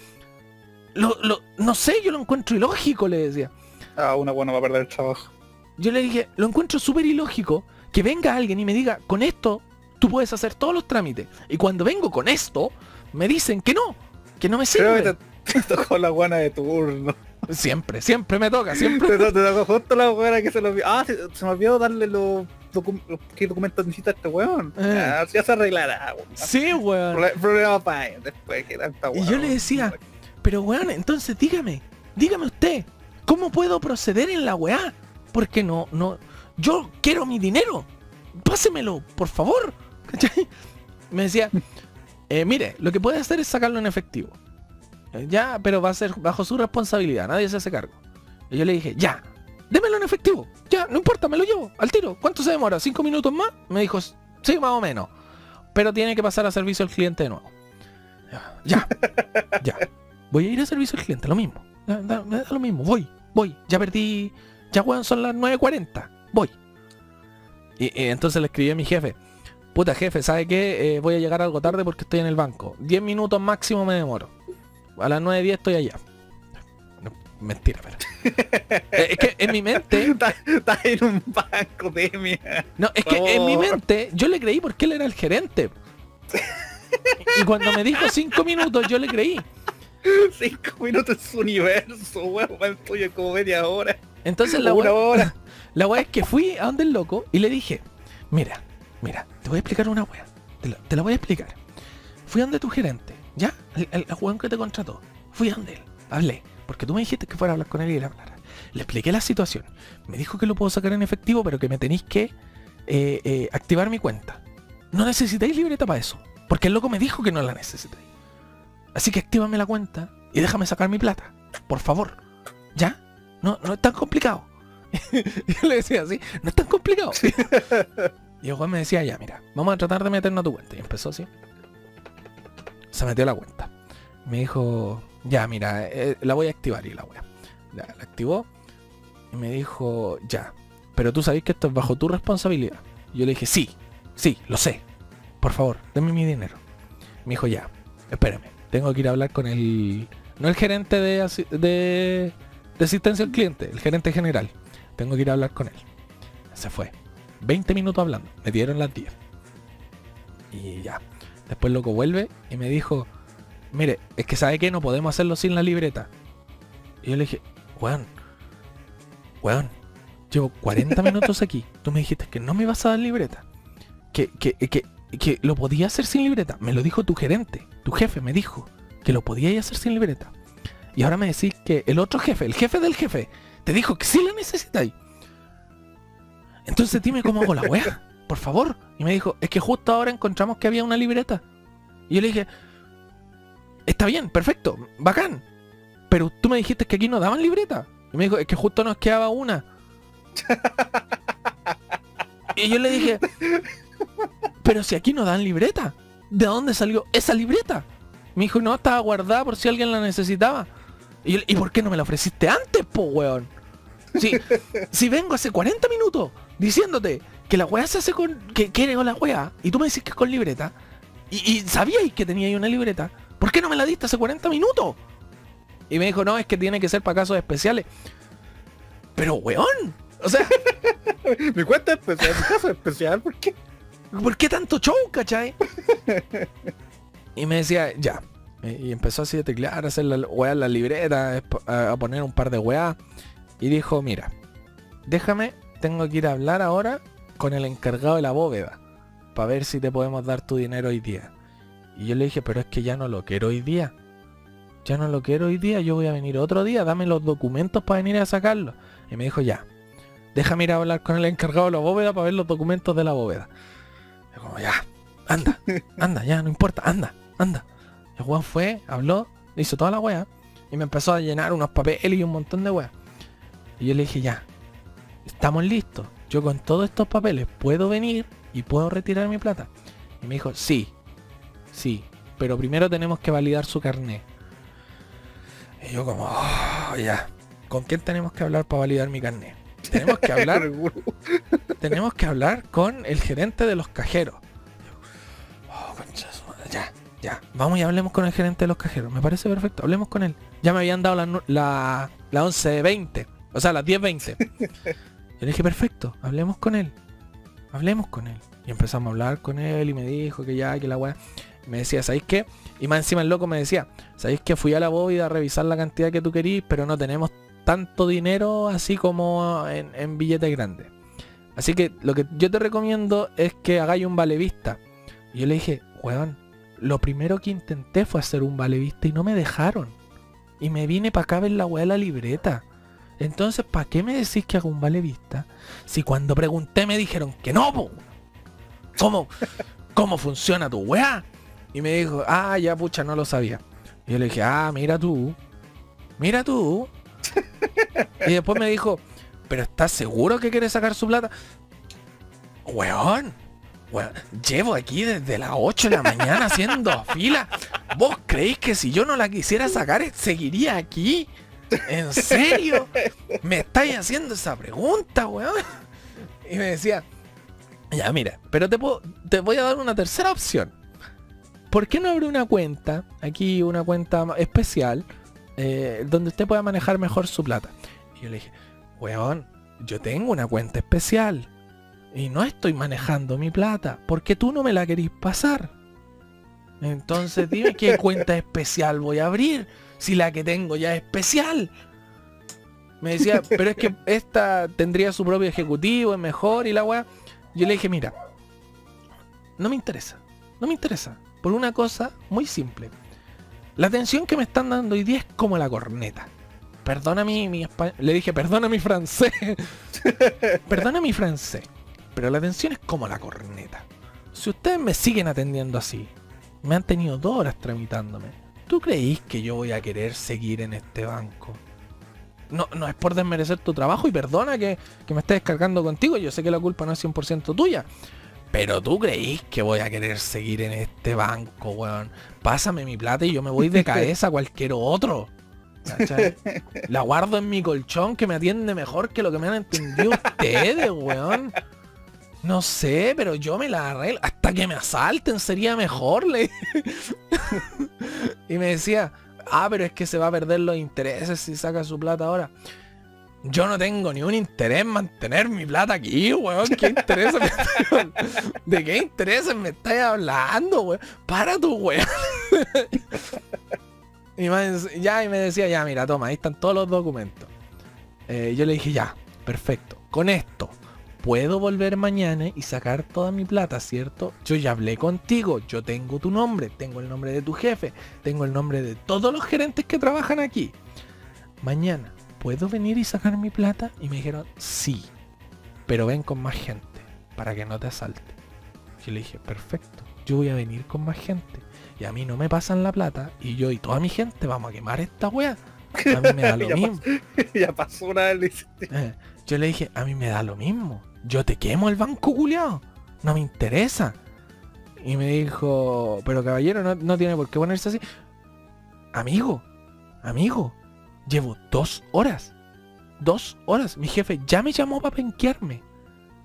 lo, lo- no sé, yo lo encuentro ilógico, le decía. Ah, una buena va a perder el trabajo. Yo le dije, lo encuentro súper ilógico que venga alguien y me diga, con esto tú puedes hacer todos los trámites. Y cuando vengo con esto, me dicen que no, que no me Creo sirve. que te, te tocó la buena de turno. Siempre, siempre me toca, siempre. Te, te tocó justo la buena que se lo. Ah, se, se me olvidó darle los, docu- qué documentos necesita este weón. Eh. Ah, ya se arreglará, weón. Sí, weón. Prole- Problema para él después que tanta Y weón. yo le decía, pero weón, entonces dígame, dígame usted, ¿cómo puedo proceder en la weá? Porque no, no, yo quiero mi dinero. Pásemelo, por favor. ¿Cachai? Me decía, eh, mire, lo que puede hacer es sacarlo en efectivo. Eh, Ya, pero va a ser bajo su responsabilidad, nadie se hace cargo. Y yo le dije, ya, démelo en efectivo. Ya, no importa, me lo llevo, al tiro. ¿Cuánto se demora? ¿Cinco minutos más? Me dijo, sí, más o menos. Pero tiene que pasar a servicio al cliente de nuevo. Ya, ya. Voy a ir a servicio al cliente, lo mismo. Lo mismo, voy, voy. Ya perdí, ya weón, son las 9.40. Voy. Y, y entonces le escribí a mi jefe. Puta jefe, ¿sabe qué? Eh, voy a llegar algo tarde porque estoy en el banco. 10 minutos máximo me demoro. A las 9.10 estoy allá. mentira, pero. Eh, es que en mi mente. Estás en un banco de No, es que en mi mente yo le creí porque él era el gerente. Y cuando me dijo cinco minutos, yo le creí. Cinco minutos es universo, weón, estoy como media hora. Entonces la hora. La weá es que fui a donde el loco y le dije, mira, mira, te voy a explicar una weá. Te, la voy a explicar. Fui donde tu gerente, ¿ya? El, el, que te contrató. Fui donde él. Hablé. Porque tú me dijiste que fuera a hablar con él y le hablara. Le expliqué la situación. Me dijo que lo puedo sacar en efectivo, pero que me tenéis que eh, eh, activar mi cuenta. No necesitáis libreta para eso. Porque el loco me dijo que no la necesitáis. Así que actívame la cuenta y déjame sacar mi plata. Por favor. ¿Ya? No, no es tan complicado. yo le decía así, no es tan complicado. y el me decía, ya, mira, vamos a tratar de meternos a tu cuenta. Y empezó así. Se metió la cuenta. Me dijo, ya, mira, eh, la voy a activar y la voy La, la activó y me dijo, ya, pero tú sabes que esto es bajo tu responsabilidad. Y yo le dije, sí, sí, lo sé. Por favor, denme mi dinero. Me dijo, ya, espérame, tengo que ir a hablar con el... No el gerente de, de, de asistencia al cliente, el gerente general. Tengo que ir a hablar con él. Se fue. 20 minutos hablando. Me dieron las 10. Y ya. Después loco vuelve y me dijo, mire, es que sabe que no podemos hacerlo sin la libreta. Y yo le dije, weón, weón, llevo 40 minutos aquí. Tú me dijiste que no me ibas a dar libreta. Que, que, que, que lo podía hacer sin libreta. Me lo dijo tu gerente, tu jefe me dijo que lo podía hacer sin libreta. Y ahora me decís que el otro jefe, el jefe del jefe, te dijo que sí la necesitáis. Entonces dime cómo hago la wea, por favor. Y me dijo, es que justo ahora encontramos que había una libreta. Y yo le dije, está bien, perfecto, bacán. Pero tú me dijiste que aquí no daban libreta. Y me dijo, es que justo nos quedaba una. y yo le dije, pero si aquí no dan libreta, ¿de dónde salió esa libreta? Me dijo, no, estaba guardada por si alguien la necesitaba. Y, ¿y por qué no me la ofreciste antes, po, weón? Si, vengo hace 40 minutos diciéndote que la weá se hace con. que quiere con la weá, y tú me decís que es con libreta, y, sabíais que tenía ahí una libreta, ¿por qué no me la diste hace 40 minutos? Y me dijo, no, es que tiene que ser para casos especiales. Pero weón, o sea. mi cuenta especial, mi caso especial, ¿por qué? ¿Por qué tanto show, cachai? y me decía, ya. Y empezó así a teclear, a hacer la weá en la libreta, a poner un par de weá y dijo, mira, déjame, tengo que ir a hablar ahora con el encargado de la bóveda para ver si te podemos dar tu dinero hoy día. Y yo le dije, pero es que ya no lo quiero hoy día. Ya no lo quiero hoy día, yo voy a venir otro día, dame los documentos para venir a sacarlo. Y me dijo, ya, déjame ir a hablar con el encargado de la bóveda para ver los documentos de la bóveda. Y como, ya, anda, anda, ya, no importa, anda, anda. El Juan fue, habló, hizo toda la wea y me empezó a llenar unos papeles y un montón de weas. Y yo le dije, ya, estamos listos. Yo con todos estos papeles puedo venir y puedo retirar mi plata. Y me dijo, sí, sí, pero primero tenemos que validar su carnet. Y yo como, oh, ya, ¿con quién tenemos que hablar para validar mi carnet? Tenemos que hablar, tenemos que hablar con el gerente de los cajeros. Oh, ya, ya, vamos y hablemos con el gerente de los cajeros. Me parece perfecto, hablemos con él. Ya me habían dado la, la, la 11.20. O sea, las 10.20. Yo le dije, perfecto, hablemos con él. Hablemos con él. Y empezamos a hablar con él y me dijo que ya, que la weá. Me decía, ¿sabéis qué? Y más encima el loco me decía, ¿sabéis que fui a la bóveda a revisar la cantidad que tú querís, pero no tenemos tanto dinero así como en, en billetes grandes? Así que lo que yo te recomiendo es que hagáis un vale vista. Y yo le dije, weón, lo primero que intenté fue hacer un vale vista y no me dejaron. Y me vine para acá a ver la weá de la libreta. Entonces, ¿para qué me decís que hago un vale vista? Si cuando pregunté me dijeron que no, po. ¿Cómo, ¿Cómo funciona tu weá? Y me dijo, ah, ya pucha, no lo sabía. Y yo le dije, ah, mira tú. Mira tú. y después me dijo, pero ¿estás seguro que quieres sacar su plata? Weón. Weón, llevo aquí desde las 8 de la mañana haciendo fila. ¿Vos creéis que si yo no la quisiera sacar, seguiría aquí? ¿En serio? ¿Me estáis haciendo esa pregunta, weón? Y me decía, ya mira, pero te, puedo, te voy a dar una tercera opción. ¿Por qué no abre una cuenta, aquí una cuenta especial, eh, donde usted pueda manejar mejor su plata. Y yo le dije, weón, yo tengo una cuenta especial y no estoy manejando mi plata. ¿Por qué tú no me la querís pasar? Entonces dime qué cuenta especial voy a abrir si la que tengo ya es especial. Me decía, pero es que esta tendría su propio ejecutivo, es mejor y la weá. Yo le dije, mira, no me interesa, no me interesa. Por una cosa muy simple. La atención que me están dando hoy día es como la corneta. Perdona mi, mi Le dije, perdona mi francés. perdona mi francés. Pero la atención es como la corneta. Si ustedes me siguen atendiendo así, me han tenido dos horas tramitándome. ¿Tú creís que yo voy a querer seguir en este banco? No, no es por desmerecer tu trabajo y perdona que, que me estés descargando contigo. Yo sé que la culpa no es 100% tuya. Pero tú creís que voy a querer seguir en este banco, weón. Pásame mi plata y yo me voy de cabeza a cualquier otro. La guardo en mi colchón que me atiende mejor que lo que me han entendido ustedes, weón. No sé, pero yo me la arreglo. Hasta que me asalten sería mejor. Le... y me decía, ah, pero es que se va a perder los intereses si saca su plata ahora. Yo no tengo ni un interés en mantener mi plata aquí, weón. ¿Qué interés me ¿De qué intereses me estáis hablando, weón? Para tu weón. y ya, y me decía, ya, mira, toma, ahí están todos los documentos. Eh, yo le dije, ya, perfecto. Con esto, puedo volver mañana y sacar toda mi plata, ¿cierto? Yo ya hablé contigo, yo tengo tu nombre, tengo el nombre de tu jefe, tengo el nombre de todos los gerentes que trabajan aquí. Mañana ¿puedo venir y sacar mi plata? Y me dijeron, sí, pero ven con más gente, para que no te asalte. Yo le dije, perfecto, yo voy a venir con más gente. Y a mí no me pasan la plata, y yo y toda mi gente vamos a quemar esta wea. A mí me da lo mismo. ya pasó una vez. Eh, yo le dije, a mí me da lo mismo. Yo te quemo el banco, culiao. No me interesa. Y me dijo, pero caballero, no, no tiene por qué ponerse así. Amigo, amigo, Llevo dos horas. Dos horas. Mi jefe ya me llamó para penquearme.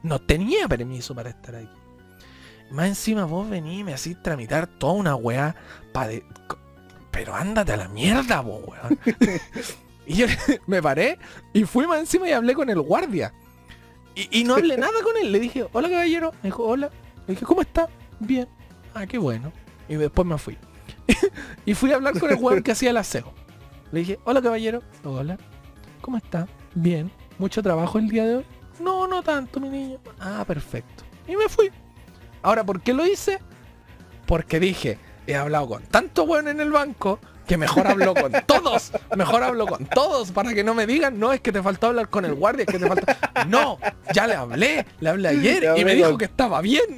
No tenía permiso para estar aquí. Más encima vos venís y me hacís tramitar toda una weá para... Pero ándate a la mierda, vos, weón. y yo me paré y fui más encima y hablé con el guardia. Y, no hablé nada con él. Le dije, hola caballero. Me dijo, hola. Le dije, ¿cómo está? Bien. Ah, qué bueno. Y después me fui. y fui a hablar con el weón que hacía el aseo. Le dije, hola caballero. Hola. ¿Cómo está? Bien. ¿Mucho trabajo el día de hoy? No, no tanto, mi niño. Ah, perfecto. Y me fui. Ahora, ¿por qué lo hice? Porque dije, he hablado con tanto bueno en el banco que mejor hablo con todos, mejor hablo con todos para que no me digan, no, es que te faltó hablar con el guardia, es que te faltó... No, ya le hablé, le hablé ayer y me dijo que estaba bien.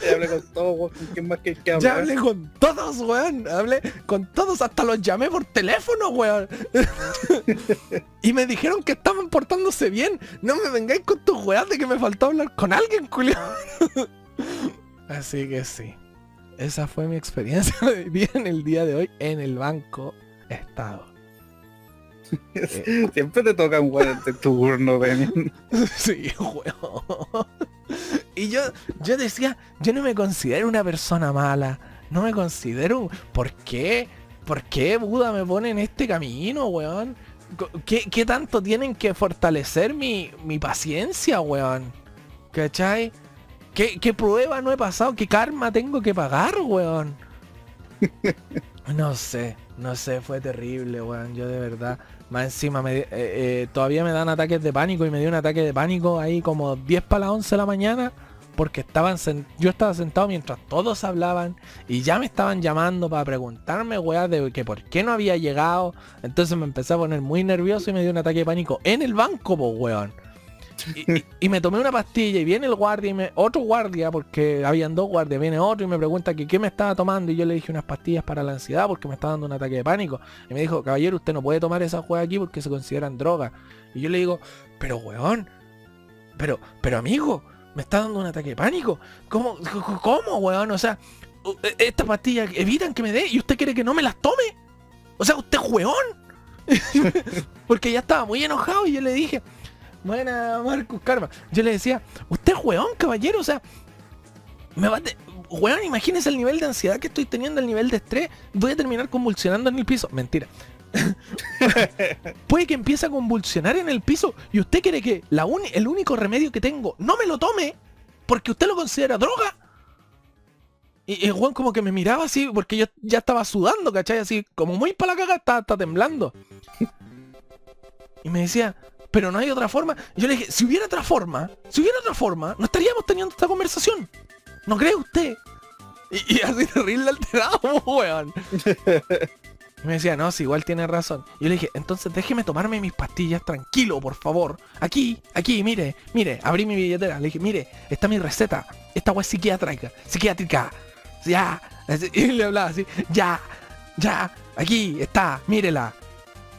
ya hablé con todos, ¿quién más que, hablar? Ya hablé con todos, weón, hablé con todos, hasta los llamé por teléfono, weón. y me dijeron que estaban portándose bien. No me vengáis con tus weas de que me faltó hablar con alguien, Julio. Así que sí. Esa fue mi experiencia de día en el día de hoy en el banco Estado. Siempre te toca un de turno, ven. Sí, weón. Y yo, yo decía, yo no me considero una persona mala. No me considero... ¿Por qué? ¿Por qué Buda me pone en este camino, weón? ¿Qué, qué tanto tienen que fortalecer mi, mi paciencia, weón? ¿Cachai? ¿Qué, prueba no he pasado? ¿Qué karma tengo que pagar, weón? No sé, no sé, fue terrible, weón. Yo de verdad. Más encima me, eh, eh, todavía me dan ataques de pánico y me dio un ataque de pánico ahí como 10 para las 11 de la mañana. Porque estaban yo estaba sentado mientras todos hablaban y ya me estaban llamando para preguntarme, weón, de que por qué no había llegado. Entonces me empecé a poner muy nervioso y me dio un ataque de pánico en el banco, weón. Y, me tomé una pastilla y viene el guardia y me, otro guardia, porque habían dos guardias, viene otro y me pregunta que qué me estaba tomando y yo le dije unas pastillas para la ansiedad porque me estaba dando un ataque de pánico. Y me dijo, caballero, usted no puede tomar esa juega aquí porque se consideran drogas. Y yo le digo, pero weón, pero, pero amigo, me está dando un ataque de pánico. ¿Cómo, cómo, weón? O sea, e, estas pastillas evitan que me dé y usted quiere que no me las tome. O sea, usted es weón. porque ya estaba muy enojado y yo le dije, Buena, Marcus Karma. Yo le decía, usted es weón, caballero, o sea, me va weón, imagínense el nivel de ansiedad que estoy teniendo, el nivel de estrés. Voy a terminar convulsionando en el piso. Mentira. Puede que empiece a convulsionar en el piso y usted quiere que la el único remedio que tengo no me lo tome porque usted lo considera droga. Y el Juan como que me miraba así porque yo ya estaba sudando, ¿cachai? Así como muy para la caga, está, temblando. Y me decía, pero no hay otra forma. yo le dije, si hubiera otra forma, si hubiera otra forma, no estaríamos teniendo esta conversación. ¿No cree usted? Y, así terrible alterado, weón. Y me decía, no, si igual tiene razón. Y yo le dije, entonces déjeme tomarme mis pastillas tranquilo, por favor. Aquí, aquí, mire, mire, abrí mi billetera. Le dije, mire, está mi receta. Esta weá es psiquiátrica, psiquiátrica. Ya. Y le hablaba así, ya, ya, aquí está, mírela.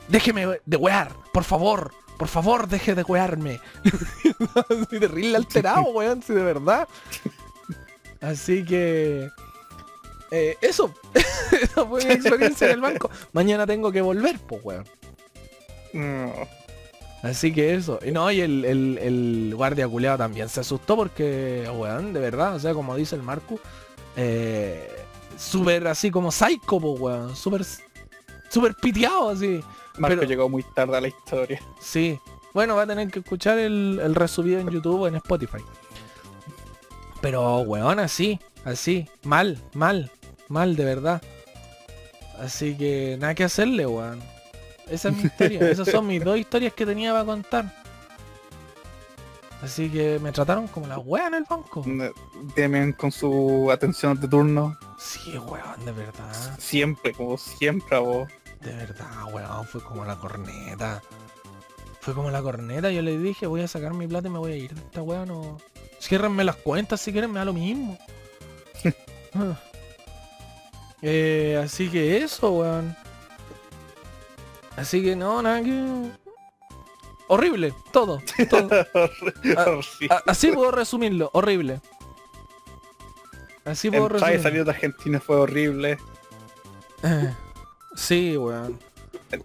Déjeme de wear, por favor. Por favor, deje de wearme. así terrible alterado, weón, si de verdad. Así que... Eh, eso. Esa fue mi experiencia en el banco. Mañana tengo que volver, pues, weón. Así que eso. Y no, y el, el, guardia culeado también se asustó porque, weón, de verdad, o sea, como dice el Marco, eh, súper así como psycho, pues, weón. Súper, súper piteado, así. Marco llegó muy tarde a la historia. Sí. Bueno, va a tener que escuchar el, el resubido en YouTube o en Spotify. Pero, weón, así, así, mal, mal, mal, de verdad. Así que nada que hacerle, weón. Esa es mi historia. Esas son mis dos historias que tenía para contar. Así que me trataron como la wea en el banco. Temen con su atención de turno. Sí, weón, de verdad. Siempre, como siempre a vos. De verdad, weón, fue como la corneta. Fue como la corneta, yo le dije, voy a sacar mi plata y me voy a ir de esta weá, no. Ciérrenme las cuentas si quieren, me da lo mismo. eh, así que eso, weón. Así que no, nada que. Horrible, todo. así puedo resumirlo, horrible. Así puedo resumirlo. de Argentina fue horrible. Sí, weón.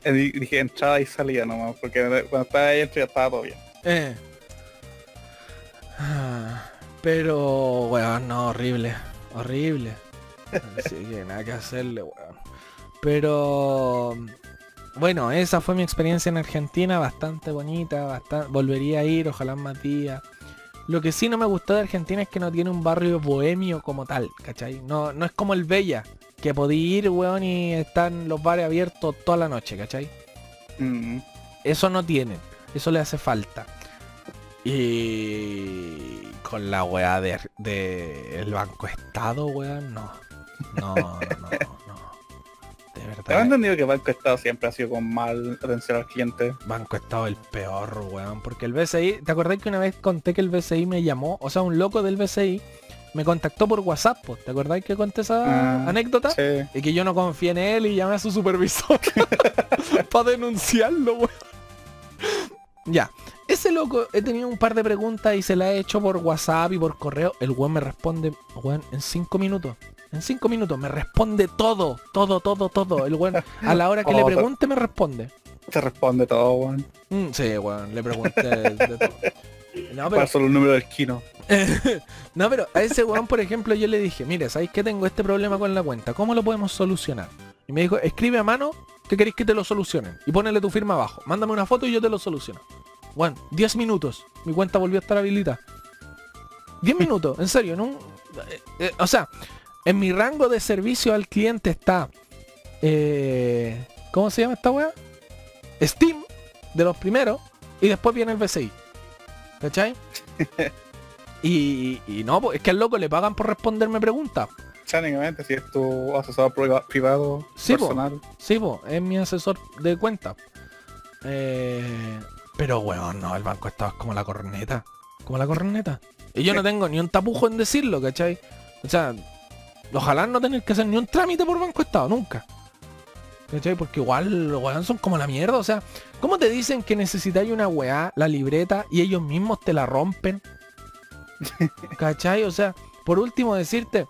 Dije entrada y salida nomás, porque cuando estaba ahí ya estaba todo bien. Eh. Pero, weón, no, horrible. Horrible. Así que nada que hacerle, weón. Pero... Bueno, esa fue mi experiencia en Argentina, bastante bonita, bastante, volvería a ir, ojalá más días. Lo que sí no me gustó de Argentina es que no tiene un barrio bohemio como tal, ¿cachai? No, no es como el Bella, que podía ir, weón, y están los bares abiertos toda la noche, ¿cachai? Mm. Eso no tienen, eso le hace falta. Y con la weá de, de el Banco Estado, weón, no. No, no, no, De verdad. ¿Te entendido que Banco Estado siempre ha sido con mal atención al cliente? Banco Estado el peor, weón. Porque el BCI, ¿te acordás que una vez conté que el BCI me llamó? O sea, un loco del BCI me contactó por WhatsApp, ¿te acordáis que conté esa ah, anécdota? Sí. Y que yo no confié en él y llamé a su supervisor para denunciarlo, weón. ya, ese loco, he tenido un par de preguntas y se la he hecho por WhatsApp y por correo. El weón me responde, weón, en cinco minutos. En cinco minutos me responde todo, todo, todo, todo. El weón, a la hora que le oh, pregunte, me responde. Te responde todo, weón. Mm, sí, weón, le pregunté de todo. No, pero... solo el número del kino. no, pero a ese weón, por ejemplo, yo le dije, mire, ¿sabéis que tengo este problema con la cuenta? ¿Cómo lo podemos solucionar? Y me dijo, escribe a mano que queréis que te lo solucionen. Y ponele tu firma abajo. Mándame una foto y yo te lo soluciono. Bueno, 10 minutos. Mi cuenta volvió a estar habilitada. 10 minutos, en serio, ¿no? Eh, eh, o sea, en mi rango de servicio al cliente está... Eh, ¿Cómo se llama esta weá? Steam, de los primeros, y después viene el BCI. ¿Cachai? y, y, no, pues, es que al loco le pagan por responderme preguntas. Técnicamente, si es tu asesor privado sí, personal. sí, es mi asesor de cuenta. Eh, pero, weón, no, el banco estaba como la corneta. Como la corneta. Y yo no tengo ni un tapujo en decirlo, ¿cachai? O sea, ojalá no tener que hacer ni un trámite por Banco Estado, nunca. ¿Cachai? Porque igual los weón son como la mierda. O sea, ¿cómo te dicen que necesitáis una weá, la libreta, y ellos mismos te la rompen? ¿Cachai? O sea, por último decirte,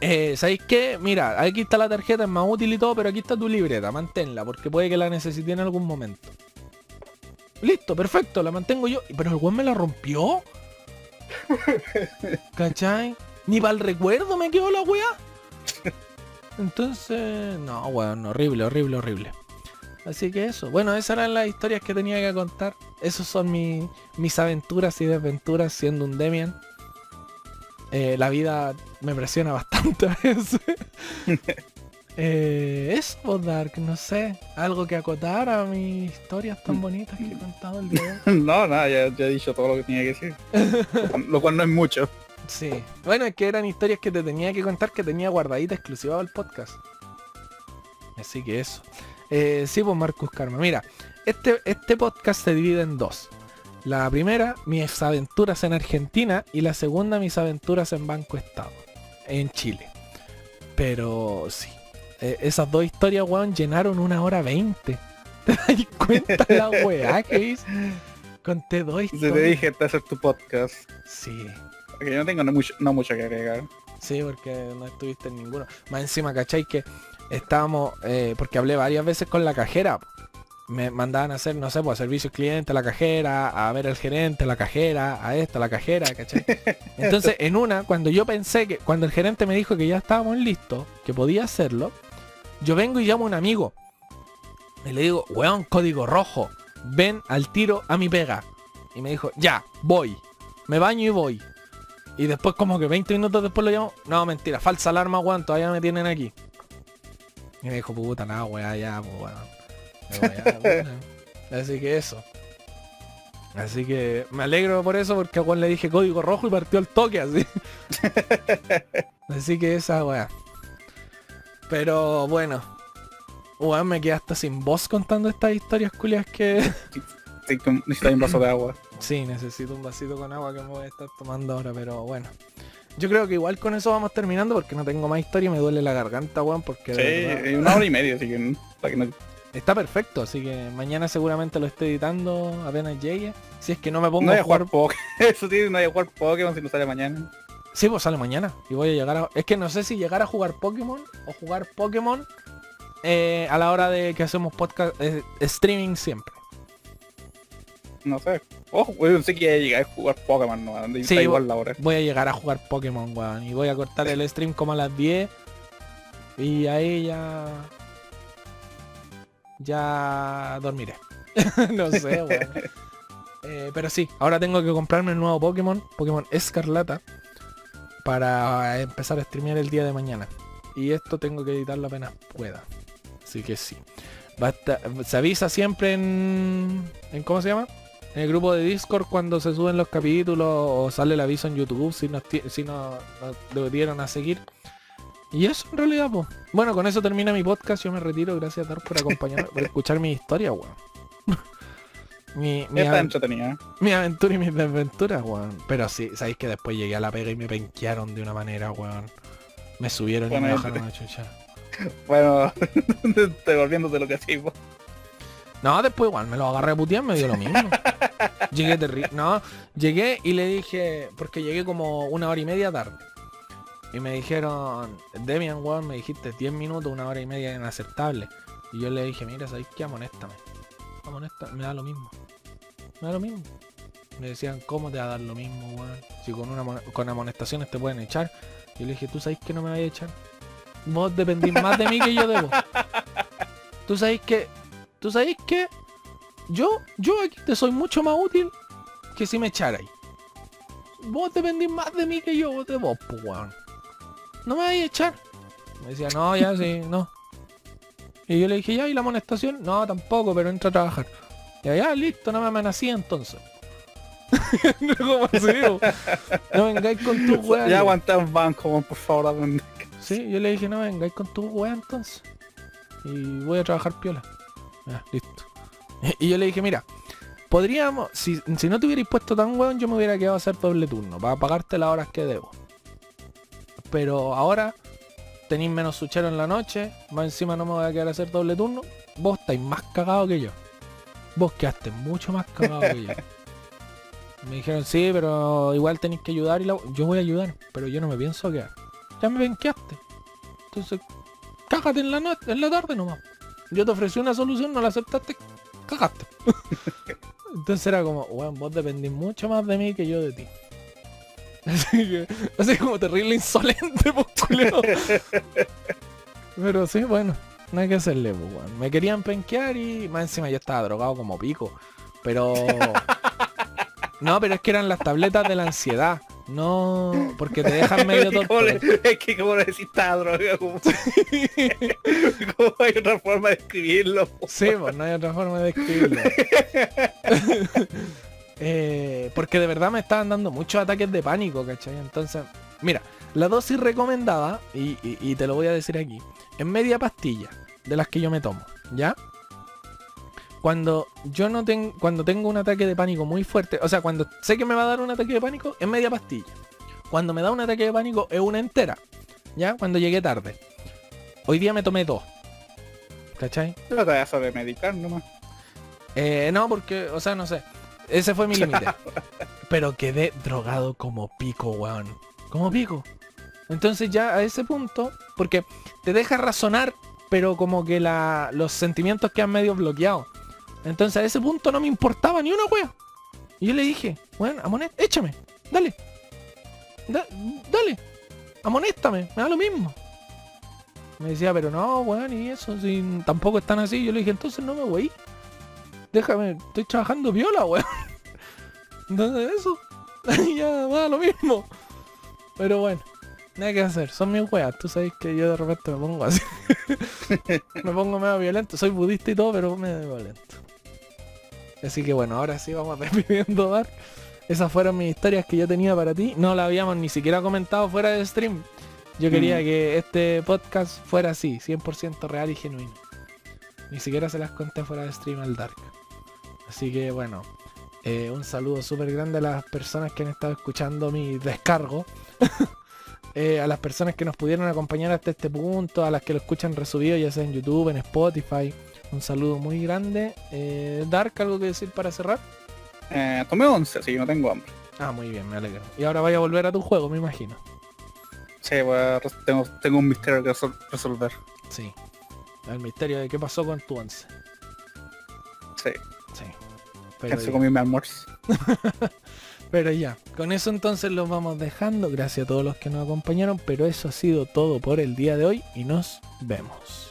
eh, ¿sabéis qué? Mira, aquí está la tarjeta, es más útil y todo, pero aquí está tu libreta, manténla, porque puede que la necesite en algún momento. Listo, perfecto, la mantengo yo. Pero el weón me la rompió. ¿Cachai? Ni para el recuerdo me quedó la weá. Entonces, no, weón, horrible, horrible, horrible. Así que eso. Bueno, esas eran las historias que tenía que contar. Esas son mis aventuras y desventuras siendo un Demian. Eh, la vida me presiona bastante a veces. eh, eso, Dark, no sé. Algo que acotar a mis historias tan bonitas que he contado el día No, nada, ya, ya, he dicho todo lo que tenía que decir. lo cual no es mucho. Sí. Bueno, es que eran historias que te tenía que contar que tenía guardadita exclusiva del podcast. Así que eso. Eh, sí, pues Marcus Karma. Mira, este, este podcast se divide en dos. La primera, mis aventuras en Argentina y la segunda, mis aventuras en Banco Estado, en Chile. Pero sí, eh, esas dos historias, weón, llenaron una hora veinte. ¿Te das cuenta la weá que hice? Conté dos historias. Te dije, este hacer tu podcast. Sí, porque yo no tengo no mucho, no mucho que agregar. Sí, porque no estuviste en ninguno. Más encima, ¿cachai? Que estábamos, eh, porque hablé varias veces con la cajera. Me mandaban a hacer, no sé, pues servicio cliente a la cajera, a ver al gerente, a la cajera, a esta, a la cajera, ¿cachai? Entonces, en una, cuando yo pensé que, cuando el gerente me dijo que ya estábamos listos, que podía hacerlo, yo vengo y llamo a un amigo. Y le digo, weón, código rojo, ven al tiro a mi pega. Y me dijo, ya, voy. Me baño y voy. Y después como que 20 minutos después lo llamo. No, mentira, falsa alarma, weón, todavía me tienen aquí. Y me dijo, puta, nada, weá, ya, pues weón. Así que eso. Así que me alegro por eso porque a Juan le dije código rojo y partió el toque así. así que esa weá. Pero bueno. Weón, me quedé hasta sin voz contando estas historias culias que... Necesito un vaso de agua. Sí, necesito un vasito con agua que me voy a estar tomando ahora, pero bueno. Yo creo que igual con eso vamos terminando porque no tengo más historia y me duele la garganta, weón, porque... Sí, una hora y media, así que... Está perfecto, así que mañana seguramente lo estoy editando apenas llegue. Si es que no me pongo no a jugar, Pokémon. Eso sí, no hay a jugar Pokémon si no sale mañana. Sí, pues sale mañana. Y voy a llegar a... Es que no sé si llegar a jugar Pokémon o jugar Pokémon eh, a la hora de que hacemos podcast eh, streaming siempre no sé. Oh, weón, sé que llegar a jugar Pokémon, no, sí, igual la hora. Voy a llegar a jugar Pokémon, weón. Y voy a cortar el stream como a las 10. Y ahí ya. Ya dormiré. no sé, weón. Eh, pero sí, ahora tengo que comprarme el nuevo Pokémon, Pokémon Escarlata, para empezar a streamear el día de mañana. Y esto tengo que editarlo apenas pueda. Así que sí. se avisa siempre en. ¿Cómo se llama? en el grupo de Discord cuando se suben los capítulos o sale el aviso en YouTube si nos, si nos, a seguir. Y eso en realidad, pues. Bueno, con eso termina mi podcast. Yo me retiro. Gracias Dar por acompañarme, por escuchar mi historia, weón. Mi, mi, mi aventura y mis desventuras, weón. Pero sí, sabéis que después llegué a la pega y me penquearon de una manera, weón. Me subieron y me bajaron a chucha. Bueno, devolviéndote lo que hacía, no, después igual me lo agarré a putear, me dio lo mismo. llegué terrible. No, llegué y le dije, porque llegué como una hora y media tarde. Y me dijeron, Demian, weón, me dijiste 10 minutos, una hora y media inaceptable. Y yo le dije, mira, ¿sabes qué? Amonéstame. Me da lo mismo. Me da lo mismo. Me decían, ¿cómo te va a dar lo mismo? Si con, una, con amonestaciones te pueden echar. Yo le dije, ¿tú sabes que no me vaya a echar? Vos dependís más de mí que yo debo. Tú sabes que ¿Tú sabéis que yo, yo aquí te soy mucho más útil que si me echarais? Vos dependís más de mí que yo de vos. No me vais a echar. Me decía, no, ya sí, no. Y yo le dije, ya, ¿y la amonestación? No, tampoco, pero entra a trabajar. Ya, ya, listo, no me amenacía entonces. no, no vengáis con tu weá. Ya aguanta un banco, por favor. Sí, yo le dije, no vengáis con tu weá entonces. Y voy a trabajar piola listo. Y yo le dije, mira, podríamos, si, no te hubierais puesto tan weón, yo me hubiera quedado a hacer doble turno, para pagarte las horas que debo. Pero ahora tenéis menos suchero en la noche, más encima no me voy a quedar a hacer doble turno, vos estáis más cagado que yo. Vos quedaste mucho más cagado que yo. Me dijeron, sí, pero igual tenéis que ayudar y yo voy a ayudar, pero yo no me pienso quedar. Ya me quedaste Entonces, cágate en la noche, en la tarde nomás. Yo te ofrecí una solución, no la aceptaste, cagaste. Entonces era como, weón, vos dependís mucho más de mí que yo de ti. Así, que, así como terrible insolente, pues, culero. Pero sí, bueno, no hay que hacerle, pues, weón. Me querían penquear y más encima yo estaba drogado como pico. Pero... No, pero es que eran las tabletas de la ansiedad. No, porque te dejan medio tonto. le- es que como le decís esta droga, como, como hay otra forma de escribirlo. po. Sí, pues no hay otra forma de escribirlo. Eh, porque de verdad me estaban dando muchos ataques de pánico, ¿cachai? Entonces, mira, la dosis recomendada, y, y- y te lo voy a decir aquí, es media pastilla de las que yo me tomo, ¿ya? Cuando yo no tengo, cuando tengo un ataque de pánico muy fuerte, o sea, cuando sé que me va a dar un ataque de pánico, es media pastilla. Cuando me da un ataque de pánico, es una entera, ¿ya? Cuando llegué tarde. Hoy día me tomé dos, ¿cachai? No te vas a medicar nomás. Eh, no, porque, o sea, no sé. Ese fue mi límite. Pero quedé drogado como pico, weón. Como pico. Entonces ya a ese punto, porque te deja razonar, pero como que la, los sentimientos quedan medio bloqueados. Entonces a ese punto no me importaba ni una wea. Y yo le dije, bueno, amonet, échame, dale. Da- dale, amonéstame, me da lo mismo. Me decía, pero no, weón, y eso, si tampoco están así. Yo le dije, entonces no me voy. Déjame, estoy trabajando viola, weón. Entonces eso, ya va lo mismo. Pero bueno, nada que hacer, son mis weas. Tú sabes que yo de repente me pongo así. me pongo medio violento. Soy budista y todo, pero medio violento. Así que bueno, ahora sí vamos despidiendo Dar. Esas fueron mis historias que yo tenía para ti. No la habíamos ni siquiera comentado fuera de stream. Yo quería Mm. que este podcast fuera así, 100% real y genuino. Ni siquiera se las conté fuera de stream al Dark. Así que bueno, eh, un saludo súper grande a las personas que han estado escuchando mi descargo. Eh, a las personas que nos pudieron acompañar hasta este punto, a las que lo escuchan resubido ya sea en YouTube, en Spotify. Un saludo muy grande. Eh, Dark, ¿algo que decir para cerrar? Eh, tomé 11, así que no tengo hambre. Ah, muy bien, me alegro. Y ahora vaya a volver a tu juego, me imagino. Sí, voy a res- tengo, tengo un misterio que resol- resolver. Sí. El misterio de qué pasó con tu once. Sí, Sí. Pero se ya. comió mi almuerzo. Pero ya, con eso entonces los vamos dejando. Gracias a todos los que nos acompañaron. Pero eso ha sido todo por el día de hoy y nos vemos.